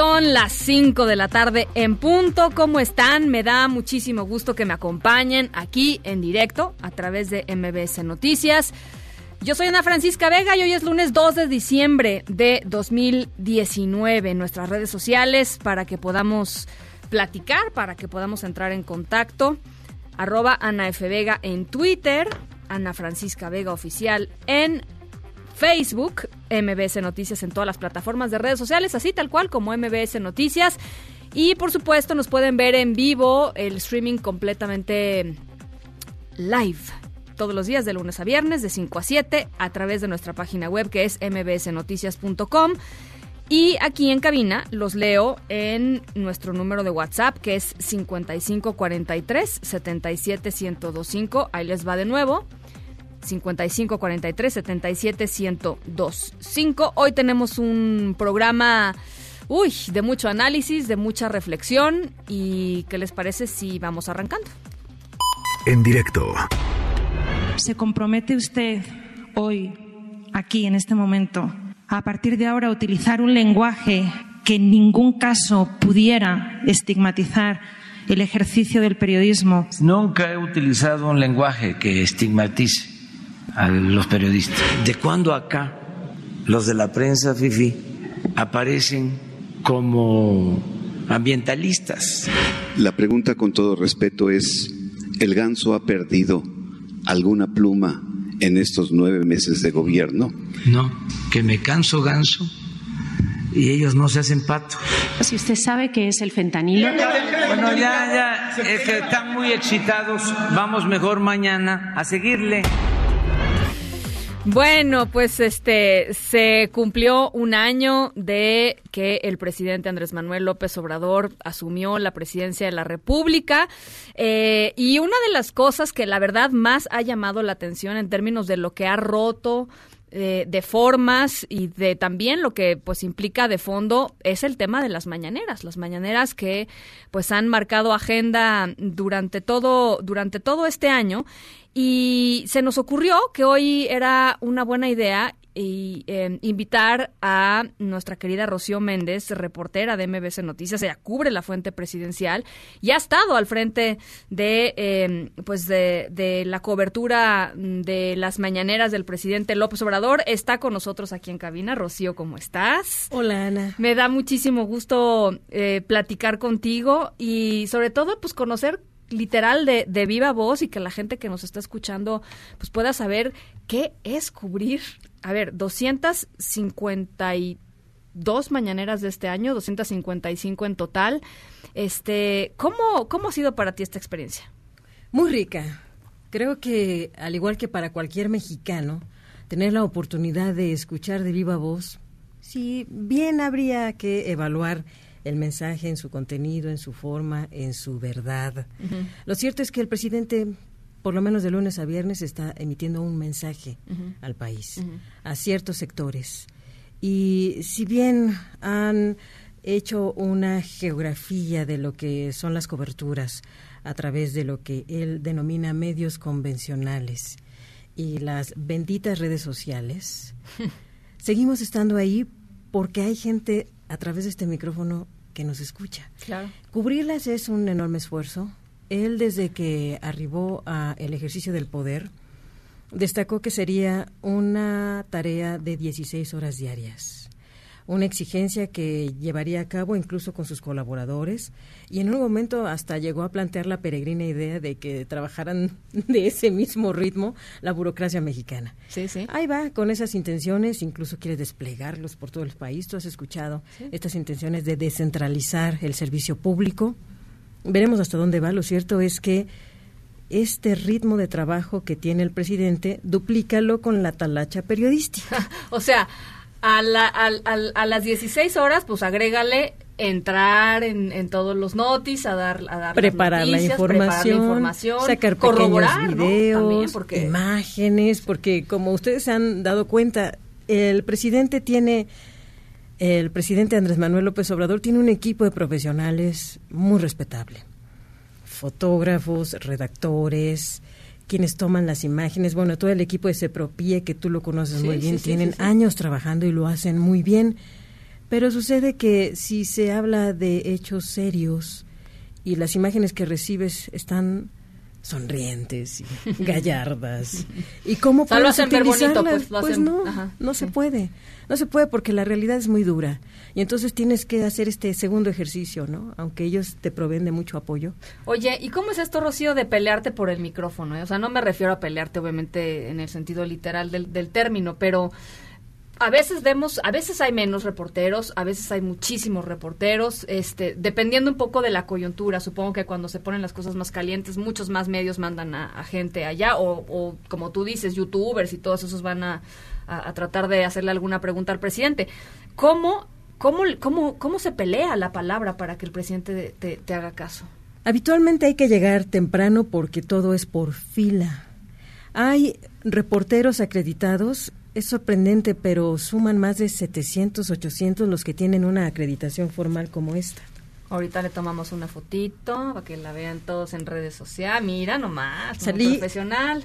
Son las 5 de la tarde en punto. ¿Cómo están? Me da muchísimo gusto que me acompañen aquí en directo a través de MBS Noticias. Yo soy Ana Francisca Vega y hoy es lunes 2 de diciembre de 2019 en nuestras redes sociales para que podamos platicar, para que podamos entrar en contacto. Arroba Ana F. Vega en Twitter, Ana Francisca Vega Oficial en Facebook, MBS Noticias en todas las plataformas de redes sociales, así tal cual como MBS Noticias. Y por supuesto nos pueden ver en vivo el streaming completamente live todos los días de lunes a viernes de 5 a 7 a través de nuestra página web que es mbsnoticias.com. Y aquí en cabina los leo en nuestro número de WhatsApp que es 5543 77125. Ahí les va de nuevo. 55 43 77 1025. Hoy tenemos un programa uy, de mucho análisis, de mucha reflexión y ¿qué les parece si vamos arrancando? En directo ¿Se compromete usted hoy, aquí, en este momento, a partir de ahora, a utilizar un lenguaje que en ningún caso pudiera estigmatizar el ejercicio del periodismo? Nunca he utilizado un lenguaje que estigmatice a los periodistas. ¿De cuándo acá los de la prensa, Fifi, aparecen como ambientalistas? La pregunta con todo respeto es, ¿el ganso ha perdido alguna pluma en estos nueve meses de gobierno? No, que me canso ganso y ellos no se hacen pato. Si usted sabe que es el fentanilo, Bueno, ya, ya, es que están muy excitados. Vamos mejor mañana a seguirle. Bueno, pues este se cumplió un año de que el presidente Andrés Manuel López Obrador asumió la presidencia de la República eh, y una de las cosas que la verdad más ha llamado la atención en términos de lo que ha roto de formas y de también lo que pues implica de fondo es el tema de las mañaneras, las mañaneras que pues han marcado agenda durante todo durante todo este año. Y se nos ocurrió que hoy era una buena idea y, eh, invitar a nuestra querida Rocío Méndez, reportera de MBC Noticias, ella cubre la fuente presidencial y ha estado al frente de eh, pues de, de la cobertura de las mañaneras del presidente López Obrador. Está con nosotros aquí en cabina. Rocío, ¿cómo estás? Hola Ana. Me da muchísimo gusto eh, platicar contigo y sobre todo pues conocer literal de, de, viva voz y que la gente que nos está escuchando pues pueda saber qué es cubrir, a ver, 252 mañaneras de este año, 255 en total. Este, ¿cómo, ¿Cómo ha sido para ti esta experiencia? Muy rica. Creo que, al igual que para cualquier mexicano, tener la oportunidad de escuchar de viva voz, sí, bien habría que evaluar el mensaje en su contenido, en su forma, en su verdad. Uh -huh. Lo cierto es que el presidente, por lo menos de lunes a viernes, está emitiendo un mensaje uh -huh. al país, uh -huh. a ciertos sectores. Y si bien han hecho una geografía de lo que son las coberturas a través de lo que él denomina medios convencionales y las benditas redes sociales, seguimos estando ahí porque hay gente a través de este micrófono que nos escucha. Claro. Cubrirlas es un enorme esfuerzo. Él desde que arribó al ejercicio del poder destacó que sería una tarea de 16 horas diarias, una exigencia que llevaría a cabo incluso con sus colaboradores y en un momento hasta llegó a plantear la peregrina idea de que trabajaran de ese mismo ritmo la burocracia mexicana. Sí, sí. Ahí va con esas intenciones, incluso quiere desplegarlos por todo el país. Tú has escuchado sí. estas intenciones de descentralizar el servicio público. Veremos hasta dónde va. Lo cierto es que este ritmo de trabajo que tiene el presidente, duplícalo con la talacha periodística. o sea, a, la, a, las 16 horas, pues agrégale entrar en, todos los notis, a dar, a dar preparar, la información, sacar corroborar videos, porque... imágenes, porque como ustedes se han dado cuenta, el presidente tiene, el presidente Andrés Manuel López Obrador tiene un equipo de profesionales muy respetable, fotógrafos, redactores, quienes toman las imágenes, bueno, todo el equipo de Sepropie, que tú lo conoces muy bien, tienen años trabajando y lo hacen muy bien, pero sucede que si se habla de hechos serios y las imágenes que recibes están sonrientes y gallardas. ¿Y cómo puedes utilizarlas? Pues, pues no, no se puede. No se puede porque la realidad es muy dura. Y entonces tienes que hacer este segundo ejercicio, ¿no? Aunque ellos te proveen de mucho apoyo. Oye, ¿y cómo es esto, Rocío, de pelearte por el micrófono? O sea, no me refiero a pelearte, obviamente, en el sentido literal del, del término, pero a veces vemos, a veces hay menos reporteros, a veces hay muchísimos reporteros, este, dependiendo un poco de la coyuntura. Supongo que cuando se ponen las cosas más calientes, muchos más medios mandan a, gente allá, o, como tú dices, youtubers y todos esos van a, tratar de hacerle alguna pregunta al presidente. ¿Cómo, cómo, cómo, cómo se pelea la palabra para que el presidente te haga caso? Habitualmente hay que llegar temprano porque todo es por fila. Hay reporteros acreditados es sorprendente, pero suman más de 700, 800 los que tienen una acreditación formal como esta. Ahorita le tomamos una fotito para que la vean todos en redes sociales. Mira nomás, Salí profesional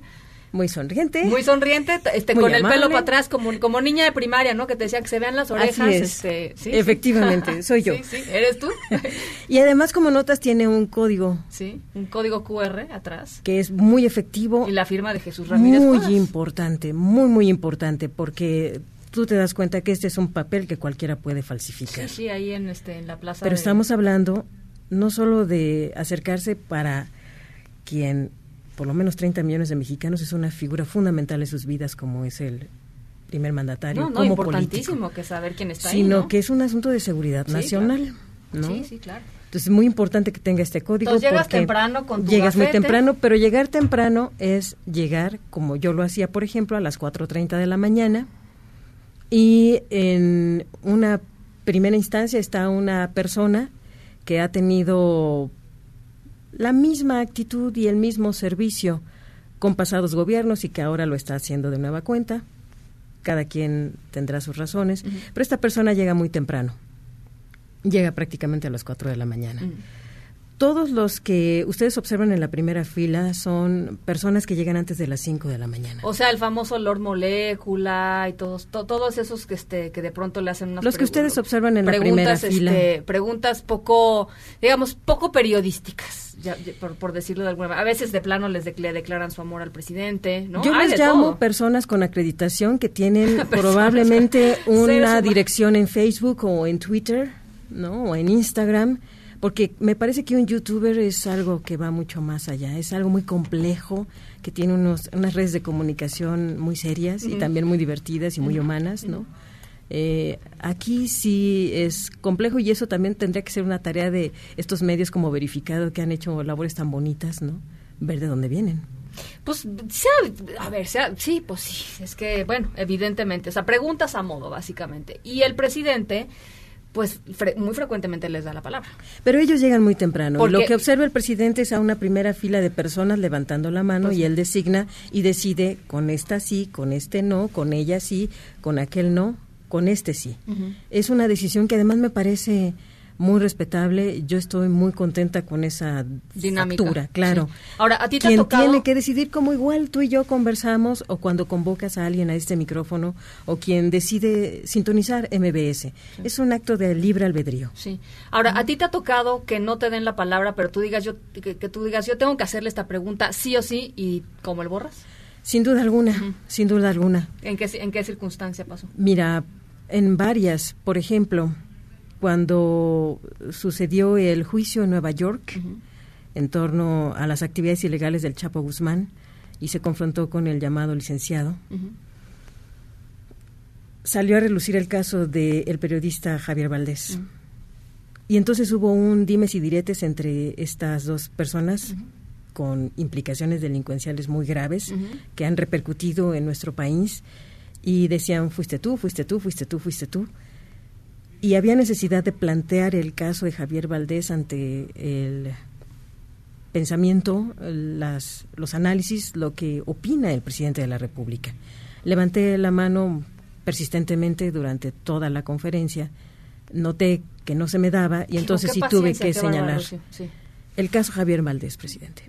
muy sonriente. Muy sonriente, este, con el pelo para atrás, como, como niña de primaria, ¿no? Que te decía que se vean las orejas. Este, ¿sí? Efectivamente, soy yo. Sí, sí, ¿eres tú? y además, como notas, tiene un código. Sí, un código QR atrás. Que es muy efectivo. Y la firma de Jesús Ramírez. Muy importante, muy, muy importante, porque tú te das cuenta que este es un papel que cualquiera puede falsificar. Sí, sí, ahí en, este, en la plaza. Pero estamos hablando no solo de acercarse para quien por lo menos 30 millones de mexicanos es una figura fundamental en sus vidas como es el primer mandatario no, no, como importantísimo que saber quién está sino ahí, ¿no? que es un asunto de seguridad nacional ¿no? sí sí claro entonces es muy importante que tenga este código entonces llegas temprano con tu llegas muy temprano pero llegar temprano es llegar como yo lo hacía por ejemplo a las 4.30 de la mañana y en una primera instancia está una persona que ha tenido la misma actitud y el mismo servicio con pasados gobiernos y que ahora lo está haciendo de nueva cuenta. Cada quien tendrá sus razones, pero esta persona llega muy temprano. Llega prácticamente a las 4 de la mañana todos los que ustedes observan en la primera fila son personas que llegan antes de las 5 de la mañana. O sea, el famoso Lord Molécula y todos todos esos que este que de pronto le hacen unas Los que ustedes observan en la primera fila. Este, preguntas poco, digamos, poco periodísticas, por, decirlo de alguna manera. A veces de plano les declaran su amor al presidente, ¿no? Yo les llamo personas con acreditación que tienen probablemente una dirección en Facebook o en Twitter, ¿no? O en Instagram porque me parece que un youtuber es algo que va mucho más allá, es algo muy complejo, que tiene unos, unas redes de comunicación muy serias y también muy divertidas y muy humanas, ¿no? Eh, aquí sí es complejo y eso también tendría que ser una tarea de estos medios como verificado que han hecho labores tan bonitas, ¿no? Ver de dónde vienen. Pues, a ver, sí, pues sí, es que, bueno, evidentemente, o sea, preguntas a modo, básicamente. Y el presidente pues muy frecuentemente les da la palabra. Pero ellos llegan muy temprano. Lo que observa el presidente es a una primera fila de personas levantando la mano pues y él designa y decide con esta sí, con este no, con ella sí, con aquel no, con este sí. Es una decisión que además me parece muy respetable. Yo estoy muy contenta con esa dinámica, claro. Ahora, a ti te Quien ha tocado... tiene que decidir como igual tú y yo conversamos o cuando convocas a alguien a este micrófono o quien decide sintonizar MBS. Es un acto de libre albedrío. Sí. Ahora, a ti te ha tocado que no te den la palabra, pero tú digas yo que, tú digas yo tengo que hacerle esta pregunta sí o sí y como el borras. Sin duda alguna, sin duda alguna. ¿En qué, ¿En qué circunstancia pasó? Mira, en varias, por ejemplo, cuando sucedió el juicio en Nueva York en torno a las actividades ilegales del Chapo Guzmán y se confrontó con el llamado licenciado. Salió a relucir el caso del periodista Javier Valdés. Y entonces hubo un dimes y diretes entre estas dos personas con implicaciones delincuenciales muy graves que han repercutido en nuestro país y decían, fuiste tú, fuiste tú, fuiste tú, fuiste tú. Y había necesidad de plantear el caso de Javier Valdés ante el pensamiento, las, los análisis, lo que opina el presidente de la República. Levanté la mano persistentemente durante toda la conferencia, noté que no se me daba y entonces sí tuve que señalar el caso Javier Valdés, presidente.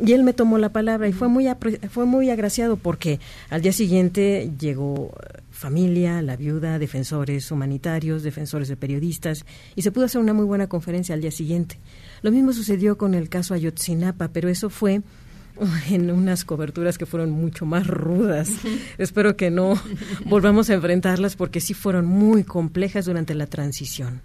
Y él me tomó la palabra y fue muy, fue muy agraciado porque al día siguiente llegó familia, la viuda, defensores humanitarios, defensores de periodistas y se pudo hacer una muy buena conferencia al día siguiente. Lo mismo sucedió con el caso Ayotzinapa, pero eso fue en unas coberturas que fueron mucho más rudas. Espero que no volvamos a enfrentarlas porque sí fueron muy complejas durante la transición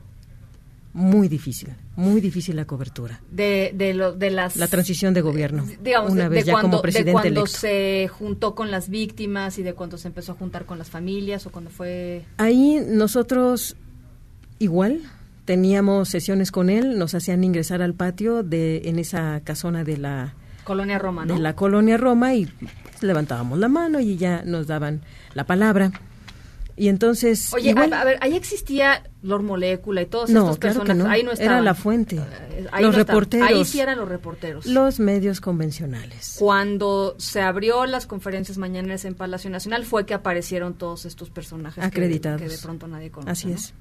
muy difícil, muy difícil la cobertura. De, de, lo, de las... La transición de gobierno. Digamos, una vez ya como presidente de cuando se juntó con las víctimas y de cuando se empezó a juntar con las familias o cuando fue... Ahí nosotros igual teníamos sesiones con él, nos hacían ingresar al patio de en esa casona de la... Colonia Roma, ¿no? De la Colonia Roma y levantábamos la mano y ya nos daban la palabra. Y entonces. Oye, a, ver, ahí existía Lord Molécula y todos estos personajes. Ahí no Era la fuente. Eh, los reporteros. Ahí sí eran los reporteros. Los medios convencionales. Cuando se abrió las conferencias mañanas en Palacio Nacional fue que aparecieron todos estos personajes acreditados. Que, de pronto nadie conoce. Así es.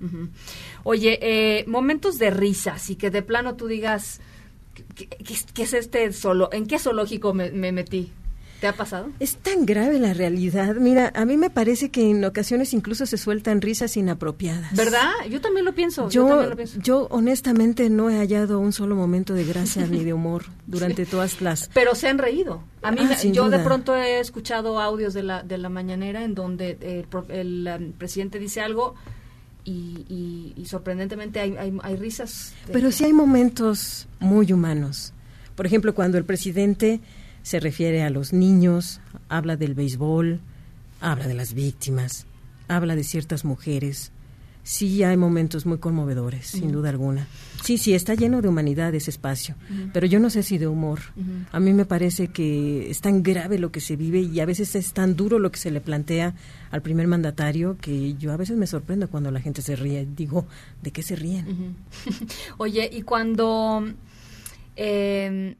Oye, eh, momentos de risa, así que de plano tú digas. ¿Qué, es este solo? ¿En qué zoológico me metí? ¿Te ha pasado? Es tan grave la realidad. Mira, a mí me parece que en ocasiones incluso se sueltan risas inapropiadas. ¿Verdad? Yo también lo pienso. Yo, yo, honestamente no he hallado un solo momento de gracia ni de humor durante todas las... Pero se han reído. A mí, ah, yo de pronto he escuchado audios de la, de la mañanera en donde el, um, presidente dice algo y, sorprendentemente hay, hay, risas. Pero sí hay momentos muy humanos. Por ejemplo, cuando el presidente se refiere a los niños, habla del béisbol, habla de las víctimas, habla de ciertas mujeres. Sí hay momentos muy conmovedores, sin duda alguna. Sí, sí, está lleno de humanidad ese espacio, pero yo no sé si de humor. A mí me parece que es tan grave lo que se vive y a veces es tan duro lo que se le plantea al primer mandatario que yo a veces me sorprendo cuando la gente se ríe. Digo, ¿de qué se ríen? Oye, y cuando... Eh,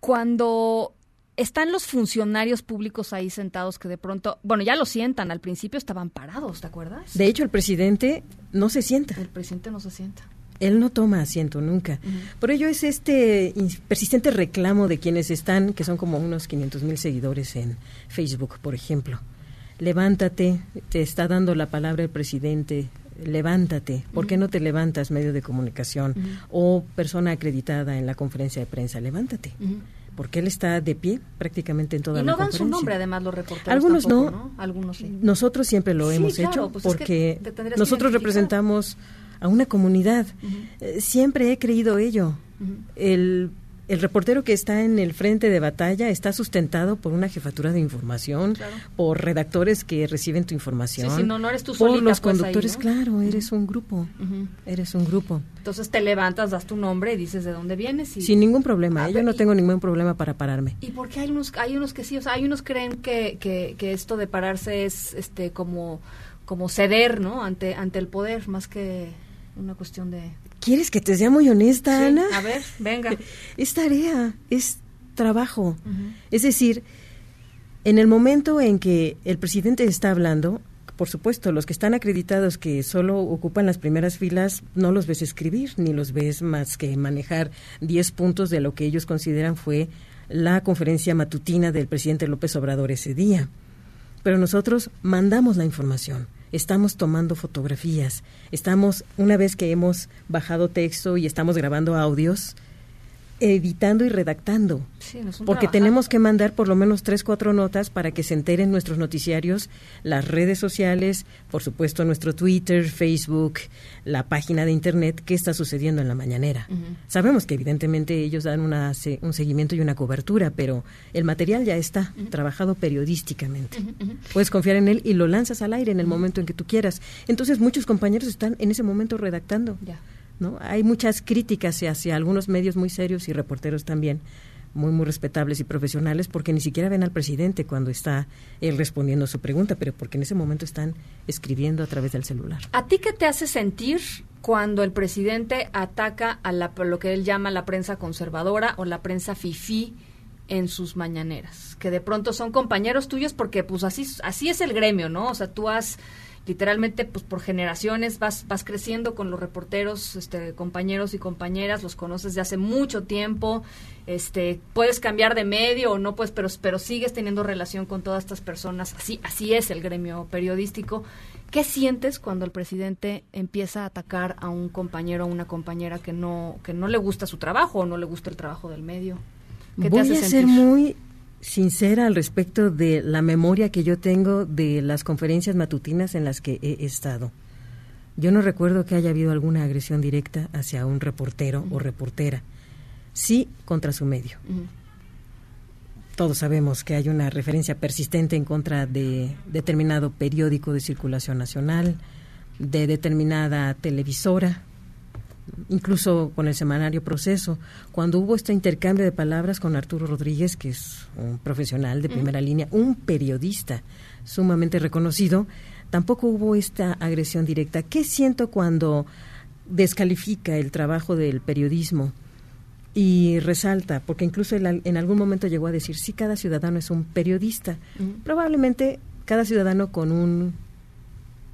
cuando están los funcionarios públicos ahí sentados que de pronto, bueno, ya lo sientan, al principio estaban parados, ¿te acuerdas? De hecho, el presidente no se sienta. El presidente no se sienta. Él no toma asiento nunca. Por ello es este persistente reclamo de quienes están, que son como unos 500 mil seguidores en Facebook, por ejemplo. Levántate, te está dando la palabra el presidente, levántate. ¿Por qué no te levantas, medio de comunicación o persona acreditada en la conferencia de prensa? Levántate porque él está de pie prácticamente en toda y no dan su nombre además los reporteros algunos no, algunos sí. Nosotros siempre lo hemos hecho pues porque nosotros representamos a una comunidad. Eh, siempre he creído ello. El el reportero que está en el frente de batalla está sustentado por una jefatura de información, por redactores que reciben tu información. Sí, no, no eres tú Por los pues, conductores, claro, eres un grupo. Eres un grupo. Entonces te levantas, das tu nombre y dices de dónde vienes. Y... Sin ningún problema, ¿eh? yo no tengo ningún problema para pararme. ¿Y por qué hay unos, hay unos que sí? O sea, hay unos creen que, que, que esto de pararse es este como, como ceder, ¿no? Ante, ante el poder, más que una cuestión de... ¿Quieres que te sea muy honesta, Ana? A ver, venga. Es tarea, es trabajo. Es decir, en el momento en que el presidente está hablando, por supuesto, los que están acreditados que solo ocupan las primeras filas, no los ves escribir, ni los ves más que manejar 10 puntos de lo que ellos consideran fue la conferencia matutina del presidente López Obrador ese día. Pero nosotros mandamos la información estamos tomando fotografías, estamos, una vez que hemos bajado texto y estamos grabando audios, editando y redactando. porque tenemos que mandar por lo menos tres, cuatro notas para que se enteren nuestros noticiarios, las redes sociales, por supuesto nuestro Twitter, Facebook, la página de Internet, qué está sucediendo en la mañanera. Sabemos que evidentemente ellos dan una, un seguimiento y una cobertura, pero el material ya está trabajado periodísticamente. Puedes confiar en él y lo lanzas al aire en el momento en que tú quieras. Entonces muchos compañeros están en ese momento redactando. Hay muchas críticas hacia algunos medios muy serios y reporteros también, muy, muy respetables y profesionales porque ni siquiera ven al presidente cuando está él respondiendo a su pregunta, pero porque en ese momento están escribiendo a través del celular. ¿A ti qué te hace sentir cuando el presidente ataca a la, lo que él llama la prensa conservadora o la prensa fifí en sus mañaneras? Que de pronto son compañeros tuyos porque pues así, así es el gremio, ¿no? O sea, tú has literalmente pues por generaciones vas vas creciendo con los reporteros este compañeros y compañeras los conoces de hace mucho tiempo este puedes cambiar de medio o no pues pero pero sigues teniendo relación con todas estas personas. Así así es el gremio periodístico. Qué sientes cuando el presidente empieza a atacar a un compañero o una compañera que no que no le gusta su trabajo o no le gusta el trabajo del medio ¿Qué Voy a ser muy sincera al respecto de la memoria que yo tengo de las conferencias matutinas en las que he estado. Yo no recuerdo que haya habido alguna agresión directa hacia un reportero o reportera, sí contra su medio. Todos sabemos que hay una referencia persistente en contra de determinado periódico de circulación nacional, de determinada televisora, incluso con el semanario Proceso, cuando hubo este intercambio de palabras con Arturo Rodríguez, que es un profesional de primera línea, un periodista sumamente reconocido, tampoco hubo esta agresión directa. ¿Qué siento cuando descalifica el trabajo del periodismo? y resalta, porque incluso en algún momento llegó a decir, sí, cada ciudadano es un periodista. Probablemente cada ciudadano con un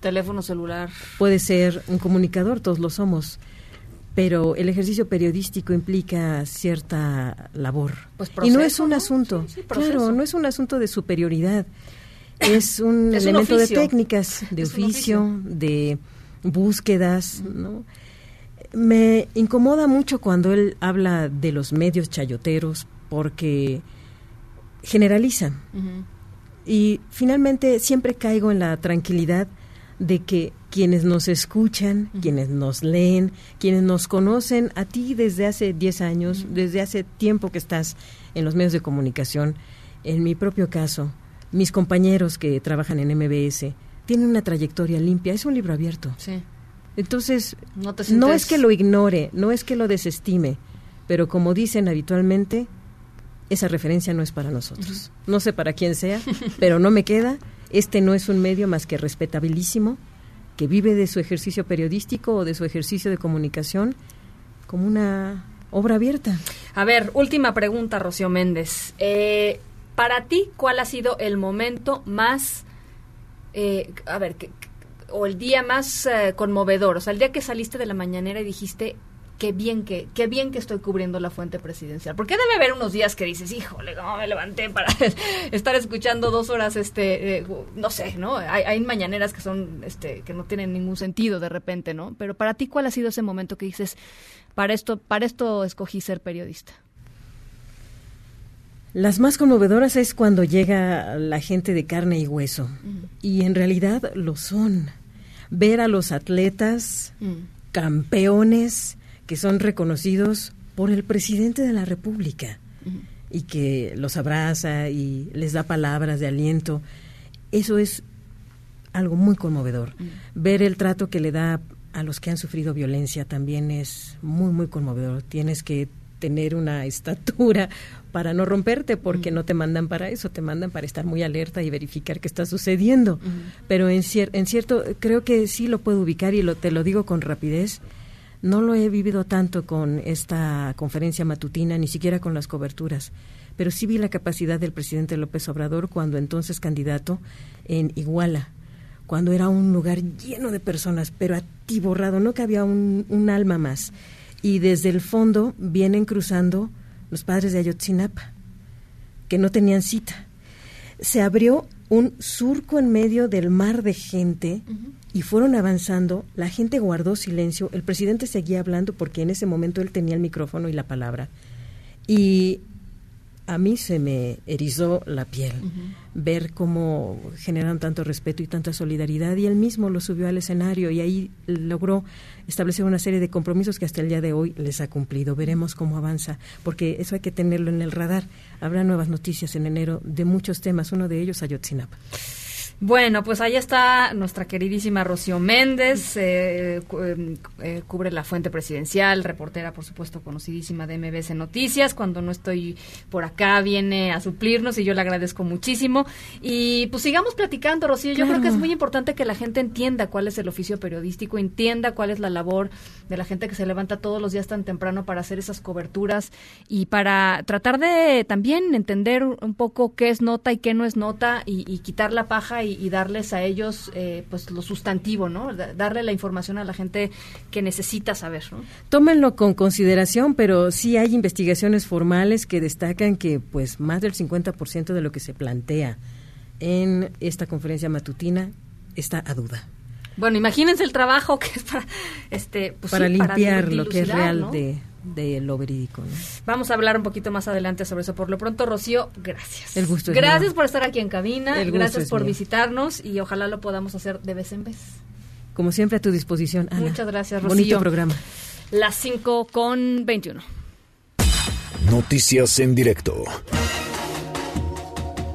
teléfono celular puede ser un comunicador, todos lo somos pero el ejercicio periodístico implica cierta labor. Pues y no es un asunto, claro, no es un asunto de superioridad, es un elemento de técnicas, de oficio, de búsquedas, ¿no? Me incomoda mucho cuando él habla de los medios chayoteros porque generalizan. Y finalmente siempre caigo en la tranquilidad de que quienes nos escuchan, quienes nos leen, quienes nos conocen a ti desde hace 10 años, desde hace tiempo que estás en los medios de comunicación, en mi propio caso, mis compañeros que trabajan en MBS tienen una trayectoria limpia, es un libro abierto. Sí. Entonces, no, es que lo ignore, no es que lo desestime, pero como dicen habitualmente, esa referencia no es para nosotros. No sé para quién sea, pero no me queda. Este no es un medio más que respetabilísimo, que vive de su ejercicio periodístico o de su ejercicio de comunicación como una obra abierta. A ver, última pregunta, Rocío Méndez. Eh, para ti, ¿cuál ha sido el momento más, eh, a ver, o el día más eh, conmovedor? O sea, el día que saliste de la mañanera y dijiste, qué bien que, qué bien que estoy cubriendo la fuente presidencial. Porque debe haber unos días que dices, híjole, cómo me levanté para estar escuchando dos horas, este, eh, no sé, ¿no? Hay, hay, mañaneras que son, este, que no tienen ningún sentido de repente, ¿no? Pero para ti, ¿cuál ha sido ese momento que dices, para esto, para esto escogí ser periodista? Las más conmovedoras es cuando llega la gente de carne y hueso. Y en realidad lo son. Ver a los atletas, mm. campeones, que son reconocidos por el presidente de la República y que los abraza y les da palabras de aliento. Eso es algo muy conmovedor. Ver el trato que le da a los que han sufrido violencia también es muy, muy conmovedor. Tienes que tener una estatura para no romperte porque no te mandan para eso, te mandan para estar muy alerta y verificar qué está sucediendo. Pero en, en cierto, creo que sí lo puedo ubicar y lo, te lo digo con rapidez no lo he vivido tanto con esta conferencia matutina, ni siquiera con las coberturas, pero sí vi la capacidad del presidente López Obrador cuando entonces candidato en Iguala, cuando era un lugar lleno de personas, pero atiborrado, no que había un alma más. Y desde el fondo vienen cruzando los padres de Ayotzinapa, que no tenían cita. Se abrió un surco en medio del mar de gente y fueron avanzando, la gente guardó silencio, el presidente seguía hablando porque en ese momento él tenía el micrófono y la palabra. Y a mí se me erizó la piel ver cómo generan tanto respeto y tanta solidaridad y él mismo lo subió al escenario y ahí logró establecer una serie de compromisos que hasta el día de hoy les ha cumplido. Veremos cómo avanza, porque eso hay que tenerlo en el radar. Habrá nuevas noticias en enero de muchos temas, uno de ellos Ayotzinapa. Bueno, pues ahí está nuestra queridísima Rocío Méndez, eh, eh, eh, cubre la fuente presidencial, reportera, por supuesto, conocidísima de MBS Noticias. Cuando no estoy por acá, viene a suplirnos y yo le agradezco muchísimo. Y pues sigamos platicando, Rocío. Yo creo que es muy importante que la gente entienda cuál es el oficio periodístico, entienda cuál es la labor de la gente que se levanta todos los días tan temprano para hacer esas coberturas y para tratar de también entender un poco qué es nota y qué no es nota y, y quitar la paja y, darles a ellos eh, pues lo sustantivo, ¿no? Darle la información a la gente que necesita saber, ¿no? Tómenlo con consideración, pero sí hay investigaciones formales que destacan que pues más del 50% de lo que se plantea en esta conferencia matutina está a duda. Bueno, imagínense el trabajo que es para, este, pues para limpiar lo que es real de, de lo verídico. Vamos a hablar un poquito más adelante sobre eso. Por lo pronto, Rocío, gracias. El gusto Gracias por estar aquí en cabina, gracias por visitarnos y ojalá lo podamos hacer de vez en vez. Como siempre, a tu disposición, Muchas gracias, Rocío. Bonito programa. Las 5 con 21. Noticias en directo.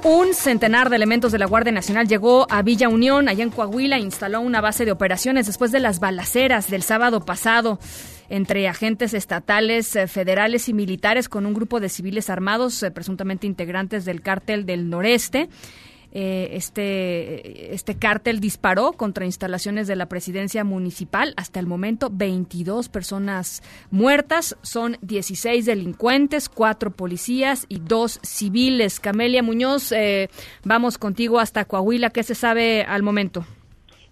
Un centenar de elementos de la Guardia Nacional llegó a Villa Unión, allá en Coahuila, e instaló una base de operaciones después de las balaceras del sábado pasado entre agentes estatales, eh, federales y militares con un grupo de civiles armados, eh, presuntamente integrantes del cártel del noreste. Eh, este, este cártel disparó contra instalaciones de la presidencia municipal. Hasta el momento, 22 personas muertas. Son 16 delincuentes, 4 policías y 2 civiles. Camelia Muñoz, vamos contigo hasta Coahuila. ¿Qué se sabe al momento?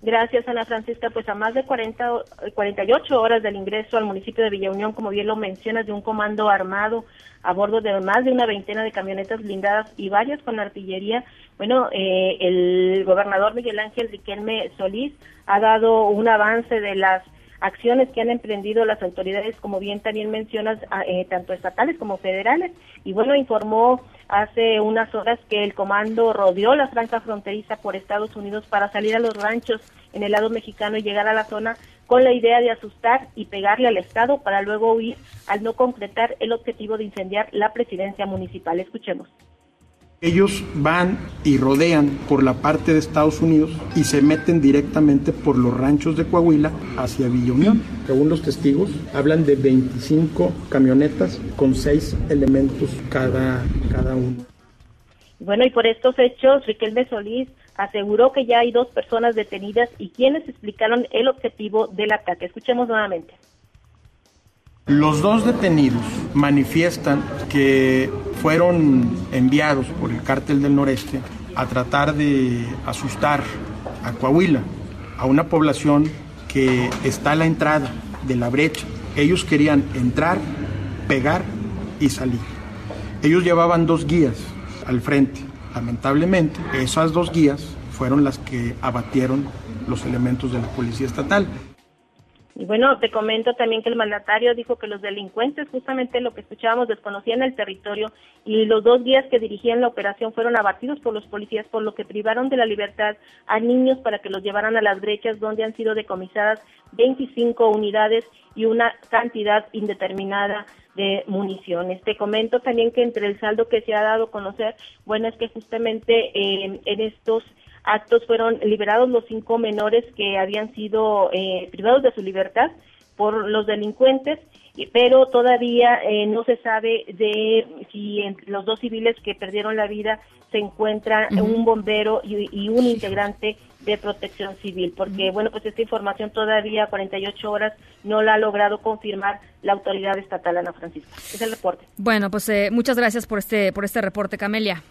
Gracias, Ana Francisca. Pues a más de 40, 48 horas del ingreso al municipio de Villa Unión, como bien lo mencionas, de un comando armado a bordo de más de una veintena de camionetas blindadas y varias con artillería. Bueno, eh, el gobernador Miguel Ángel Riquelme Solís ha dado un avance de las acciones que han emprendido las autoridades, como bien también mencionas, eh, tanto estatales como federales. Y bueno, informó hace unas horas que el comando rodeó la franja fronteriza por Estados Unidos para salir a los ranchos en el lado mexicano y llegar a la zona con la idea de asustar y pegarle al Estado para luego huir al no concretar el objetivo de incendiar la presidencia municipal. Escuchemos. Ellos van y rodean por la parte de Estados Unidos y se meten directamente por los ranchos de Coahuila hacia Villa. Según los testigos, hablan de 25 camionetas con 6 elementos cada, cada uno. Bueno, y por estos hechos, Riquelme Solís aseguró que ya hay dos personas detenidas y quienes explicaron el objetivo del ataque. Escuchemos nuevamente. Los dos detenidos manifiestan que fueron enviados por el cártel del noreste a tratar de asustar a Coahuila, a una población que está a la entrada de la brecha. Ellos querían entrar, pegar y salir. Ellos llevaban dos guías al frente. Lamentablemente, esas dos guías fueron las que abatieron los elementos de la policía estatal. Y bueno, te comento también que el mandatario dijo que los delincuentes, justamente lo que escuchábamos, desconocían el territorio y los dos guías que dirigían la operación fueron abatidos por los policías, por lo que privaron de la libertad a niños para que los llevaran a las brechas donde han sido decomisadas 25 unidades y una cantidad indeterminada de municiones. Te comento también que entre el saldo que se ha dado a conocer, bueno, es que justamente eh, en estos actos fueron liberados los cinco menores que habían sido eh, privados de su libertad por los delincuentes, pero todavía eh, no se sabe de si entre los dos civiles que perdieron la vida se encuentra un bombero y, un integrante de protección civil, porque bueno, pues esta información todavía 48 horas no la ha logrado confirmar la autoridad estatal Ana Francisca. Es el reporte. Bueno, pues eh, muchas gracias por este por este reporte, Camelia.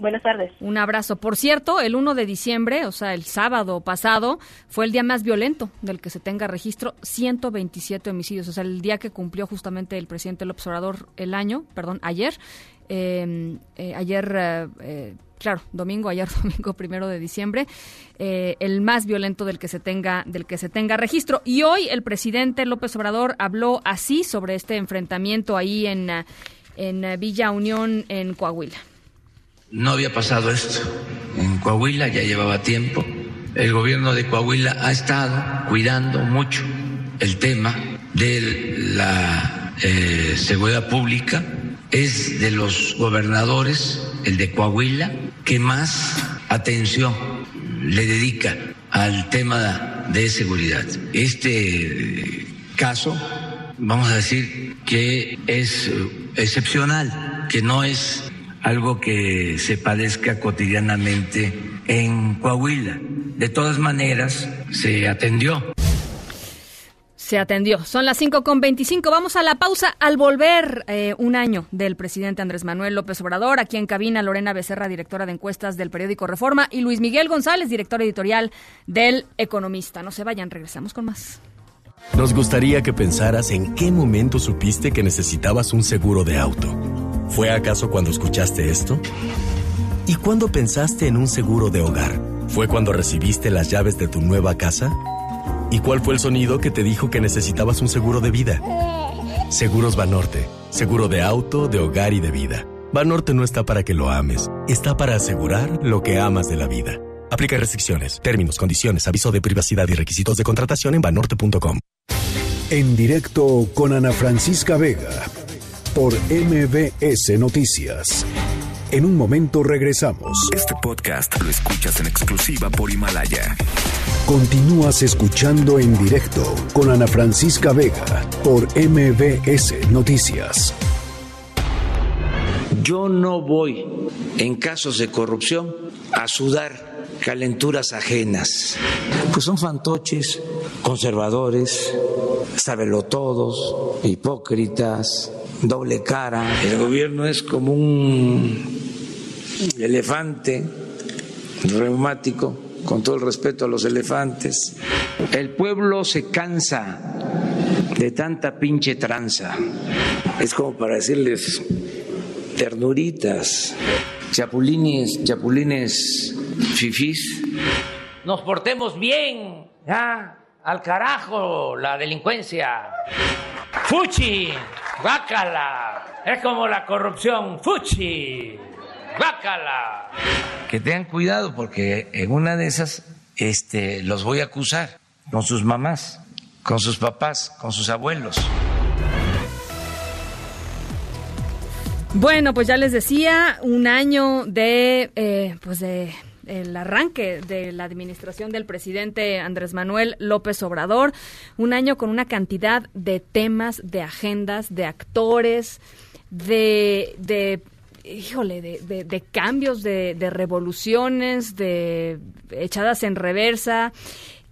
Buenas tardes. Un abrazo. Por cierto, el 1 de diciembre, o sea, el sábado pasado, fue el día más violento del que se tenga registro, 127 homicidios, o sea, el día que cumplió justamente el presidente López Obrador el año, perdón, ayer, em, eh, ayer, eh, eh, claro, domingo, ayer domingo primero de diciembre, el más violento del que se tenga, del que se tenga registro. Y hoy el presidente López Obrador habló así sobre este enfrentamiento ahí en, en Villa Unión, en Coahuila. No había pasado esto en Coahuila, ya llevaba tiempo. El gobierno de Coahuila ha estado cuidando mucho el tema de la eh, seguridad pública. Es de los gobernadores, el de Coahuila, que más atención le dedica al tema de seguridad. Este caso, vamos a decir que es excepcional, que no es algo que se padezca cotidianamente en Coahuila. De todas maneras, se atendió se atendió. Son las 5 con 25. Vamos a la pausa. Al volver eh, un año del presidente Andrés Manuel López Obrador, aquí en cabina Lorena Becerra, directora de encuestas del periódico Reforma, y Luis Miguel González, director editorial del Economista. No se vayan, regresamos con más. Nos gustaría que pensaras en qué momento supiste que necesitabas un seguro de auto. ¿Fue acaso cuando escuchaste esto? ¿Y cuándo pensaste en un seguro de hogar? ¿Fue cuando recibiste las llaves de tu nueva casa? ¿Y cuál fue el sonido que te dijo que necesitabas un seguro de vida? Seguros Banorte. Seguro de auto, de hogar y de vida. Banorte no está para que lo ames, está para asegurar lo que amas de la vida. Aplica restricciones, términos, condiciones, aviso de privacidad y requisitos de contratación en banorte.com. En directo con Ana Francisca Vega por MBS Noticias. En un momento regresamos. Este podcast lo escuchas en exclusiva por Himalaya. Continúas escuchando en directo con Ana Francisca Vega por MBS Noticias. Yo no voy, en casos de corrupción, a sudar calenturas ajenas. Pues son fantoches, conservadores, sabelotodos, hipócritas, doble cara. El gobierno es como un elefante reumático, con todo el respeto a los elefantes. El pueblo se cansa de tanta pinche tranza. Es como para decirles ternuritas, chapulines, chapulines fifís. Nos portemos bien, ya, al carajo la delincuencia. Fuchi, bácala, es como la corrupción, fuchi. ¡Bácala! Que tengan cuidado porque en una de esas este, los voy a acusar con sus mamás, con sus papás, con sus abuelos. Bueno, pues ya les decía, un año de, eh, pues de el arranque de la administración del presidente Andrés Manuel López Obrador, un año con una cantidad de temas, de agendas, de actores, de, de híjole, de, de, cambios, de, de, revoluciones, de echadas en reversa,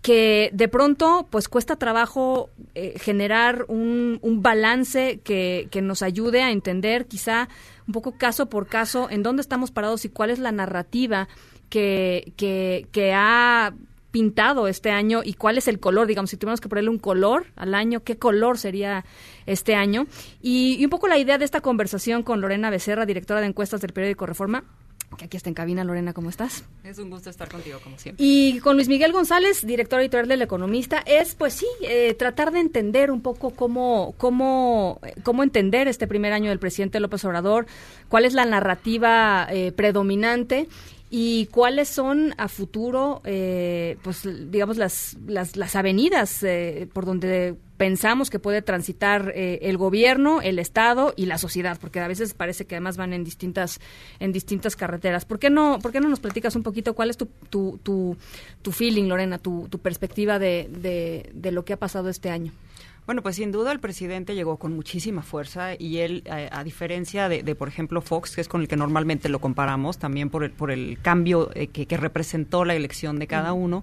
que de pronto pues cuesta trabajo eh, generar un, un balance que, que, nos ayude a entender quizá un poco caso por caso en dónde estamos parados y cuál es la narrativa que, que, que ha pintado este año y cuál es el color, digamos, si tuviéramos que ponerle un color al año, qué color sería este año. Y, un poco la idea de esta conversación con Lorena Becerra, directora de encuestas del periódico Reforma, que aquí está en cabina. Lorena, ¿cómo estás? Es un gusto estar contigo, como siempre. Y con Luis Miguel González, director editorial del Economista, es, pues sí, eh, tratar de entender un poco cómo, cómo, cómo entender este primer año del presidente López Obrador, cuál es la narrativa eh, predominante y cuáles son a futuro, eh, pues digamos, las, las, las avenidas eh, por donde pensamos que puede transitar eh, el gobierno, el Estado y la sociedad, porque a veces parece que además van en distintas, en distintas carreteras. ¿Por qué no, por qué no nos platicas un poquito cuál es tu, tu, tu, tu feeling, Lorena, tu, tu perspectiva de, de, de lo que ha pasado este año? Bueno, pues sin duda el presidente llegó con muchísima fuerza y él, eh, a, diferencia de, por ejemplo, Fox, que es con el que normalmente lo comparamos, también por el, por el cambio eh, que, que, representó la elección de cada uno,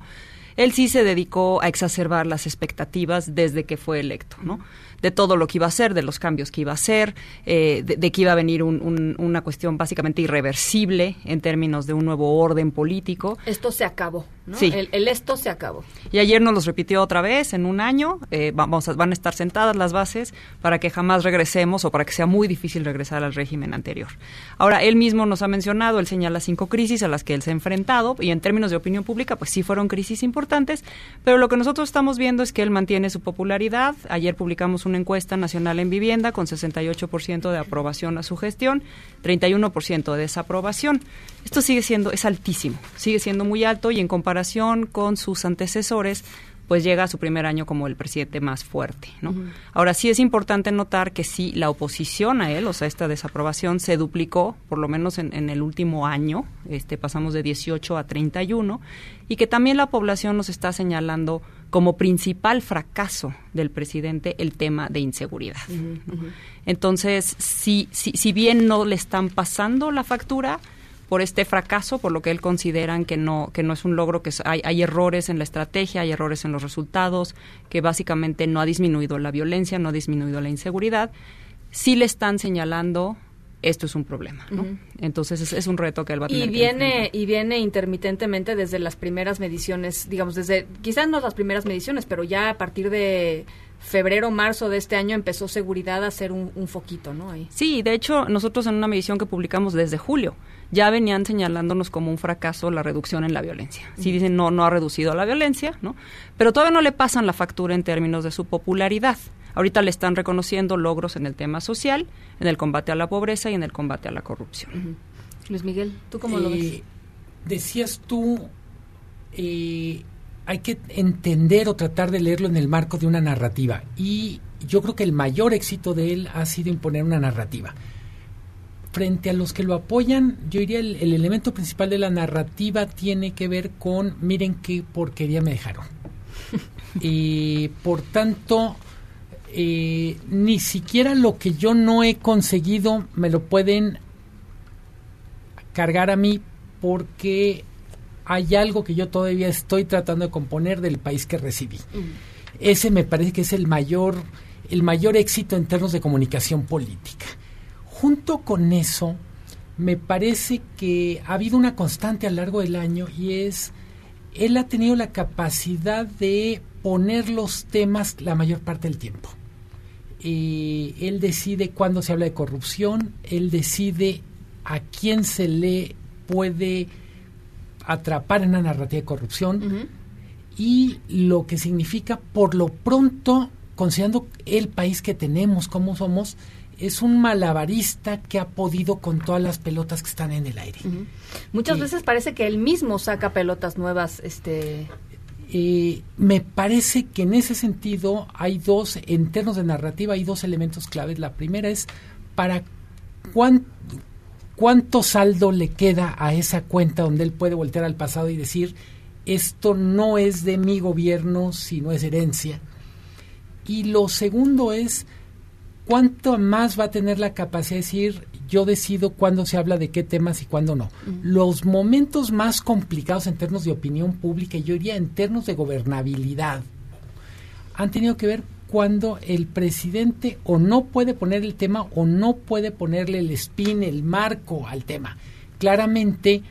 él sí se dedicó a exacerbar las expectativas desde que fue electo, ¿no? de todo lo que iba a hacer, de los cambios que iba a hacer, eh, de, que iba a venir una cuestión básicamente irreversible en términos de un nuevo orden político. Esto se acabó, ¿no? Sí. El, esto se acabó. Y ayer nos los repitió otra vez en un año. Eh, vamos a, van a estar sentadas las bases para que jamás regresemos o para que sea muy difícil regresar al régimen anterior. Ahora, él mismo nos ha mencionado, él señala cinco crisis a las que él se ha enfrentado y en términos de opinión pública, pues sí fueron crisis importantes, pero lo que nosotros estamos viendo es que él mantiene su popularidad. Ayer publicamos una encuesta nacional en vivienda con 68% de aprobación a su gestión, 31% de desaprobación. Esto sigue siendo, es altísimo, sigue siendo muy alto y en comparación con sus antecesores, pues llega a su primer año como el presidente más fuerte. ¿no? Ahora sí es importante notar que sí, la oposición a él, o sea, esta desaprobación se duplicó, por lo menos en, en el último año, este, pasamos de 18 a 31, y que también la población nos está señalando como principal fracaso del presidente el tema de inseguridad. Entonces, si, si, si bien no le están pasando la factura, por este fracaso, por lo que él consideran que no que no es un logro, que hay, hay errores en la estrategia, hay errores en los resultados, que básicamente no ha disminuido la violencia, no ha disminuido la inseguridad, sí le están señalando esto es un problema, ¿no? Entonces es, un reto que él va a tener. Y viene y viene intermitentemente desde las primeras mediciones, digamos desde quizás no las primeras mediciones, pero ya a partir de febrero, marzo de este año empezó seguridad a ser un, un foquito, ¿no? Ahí. Sí, de hecho nosotros en una medición que publicamos desde julio ya venían señalándonos como un fracaso la reducción en la violencia. Sí dicen no no ha reducido la violencia, ¿no? Pero todavía no le pasan la factura en términos de su popularidad. Ahorita le están reconociendo logros en el tema social, en el combate a la pobreza y en el combate a la corrupción. Luis Miguel, ¿tú cómo lo ves? Eh, decías tú, eh, hay que entender o tratar de leerlo en el marco de una narrativa. Y yo creo que el mayor éxito de él ha sido imponer una narrativa. Frente a los que lo apoyan, yo diría el, el elemento principal de la narrativa tiene que ver con, miren qué porquería me dejaron. y por tanto, eh, ni siquiera lo que yo no he conseguido me lo pueden cargar a mí porque hay algo que yo todavía estoy tratando de componer del país que recibí. Mm. Ese me parece que es el mayor, el mayor éxito en términos de comunicación política. Junto con eso, me parece que ha habido una constante a lo largo del año y es, él ha tenido la capacidad de poner los temas la mayor parte del tiempo. Él decide cuándo se habla de corrupción, él decide a quién se le puede atrapar en una narrativa de corrupción y lo que significa por lo pronto, considerando el país que tenemos, cómo somos, es un malabarista que ha podido con todas las pelotas que están en el aire. Muchas veces parece que él mismo saca pelotas nuevas, este eh, me parece que en ese sentido hay dos, en términos de narrativa, hay dos elementos claves. La primera es para cuánto saldo le queda a esa cuenta donde él puede voltear al pasado y decir, esto no es de mi gobierno, sino es herencia. Y lo segundo es, ¿cuánto más va a tener la capacidad de decir, yo decido cuándo se habla de qué temas y cuándo no. Los momentos más complicados en términos de opinión pública, y yo diría en términos de gobernabilidad, han tenido que ver cuando el presidente o no puede poner el tema o no puede ponerle el spin, el marco al tema. Claramente,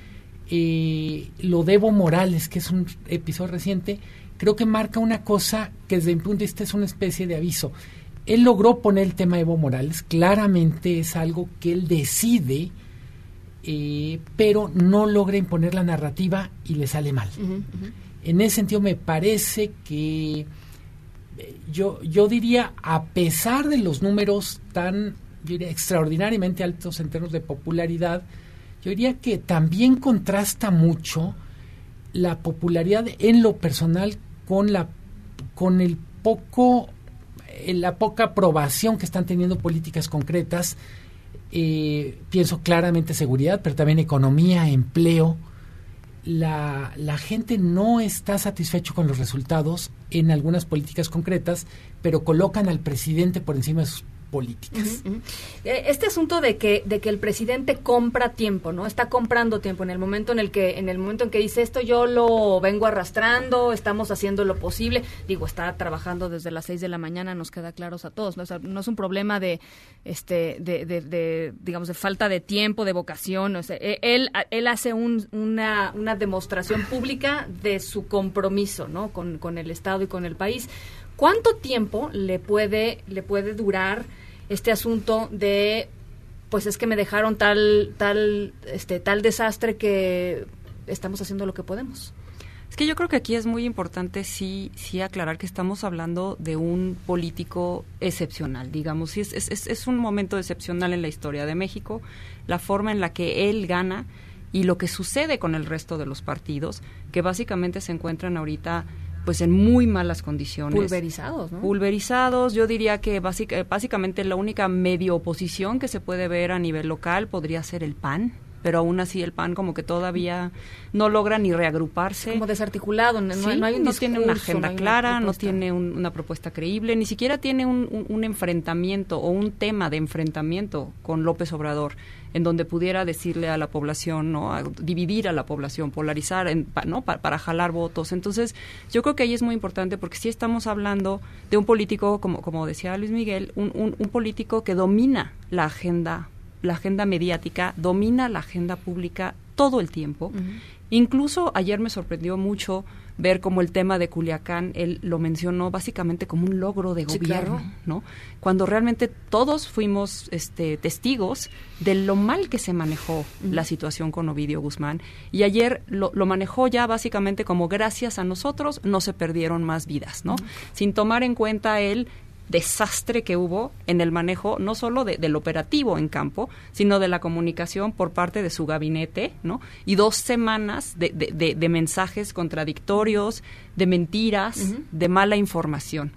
eh, lo debo Morales, que es un episodio reciente, creo que marca una cosa que desde mi punto de vista es una especie de aviso él logró poner el tema de Evo Morales, claramente es algo que él decide, eh, pero no logra imponer la narrativa y le sale mal. En ese sentido me parece que eh, yo, yo diría, a pesar de los números tan extraordinariamente altos en términos de popularidad, yo diría que también contrasta mucho la popularidad en lo personal con la con el poco la poca aprobación que están teniendo políticas concretas, eh, pienso claramente seguridad, pero también economía, empleo. La, la gente no está satisfecho con los resultados en algunas políticas concretas, pero colocan al presidente por encima de sus políticas. Eh, este asunto de que de que el presidente compra tiempo, ¿no? Está comprando tiempo en el momento en el que en el momento en que dice esto yo lo vengo arrastrando, estamos haciendo lo posible. Digo, está trabajando desde las seis de la mañana, nos queda claros a todos, ¿no? es un problema de este de, de, digamos de falta de tiempo, de vocación, e, él él hace una una demostración pública de su compromiso, ¿no? Con, con el Estado y con el país. ¿Cuánto tiempo le puede le puede durar este asunto de pues es que me dejaron tal tal este tal desastre que estamos haciendo lo que podemos. Es que yo creo que aquí es muy importante sí, sí aclarar que estamos hablando de un político excepcional, digamos, sí, es, es, es un momento excepcional en la historia de México, la forma en la que él gana y lo que sucede con el resto de los partidos, que básicamente se encuentran ahorita pues en muy malas condiciones. Pulverizados, ¿no? Pulverizados, yo diría que básicamente la única medio oposición que se puede ver a nivel local podría ser el PAN, pero aún así el PAN como que todavía no logra ni reagruparse. Como desarticulado, no, hay un no tiene una agenda clara, no tiene una propuesta creíble, ni siquiera tiene un, enfrentamiento o un tema de enfrentamiento con López Obrador en donde pudiera decirle a la población, ¿no? dividir a la población, polarizar, ¿no? para jalar votos. Entonces, yo creo que ahí es muy importante porque sí estamos hablando de un político, como, como decía Luis Miguel, un, un político que domina la agenda la agenda mediática, domina la agenda pública todo el tiempo. Incluso ayer me sorprendió mucho ver como el tema de Culiacán, él lo mencionó básicamente como un logro de gobierno, ¿no? Cuando realmente todos fuimos este, testigos de lo mal que se manejó la situación con Ovidio Guzmán y ayer lo, manejó ya básicamente como gracias a nosotros no se perdieron más vidas, ¿no? Sin tomar en cuenta él desastre que hubo en el manejo no solo del operativo en campo, sino de la comunicación por parte de su gabinete, ¿no? Y dos semanas de, de, mensajes contradictorios, de mentiras, de mala información.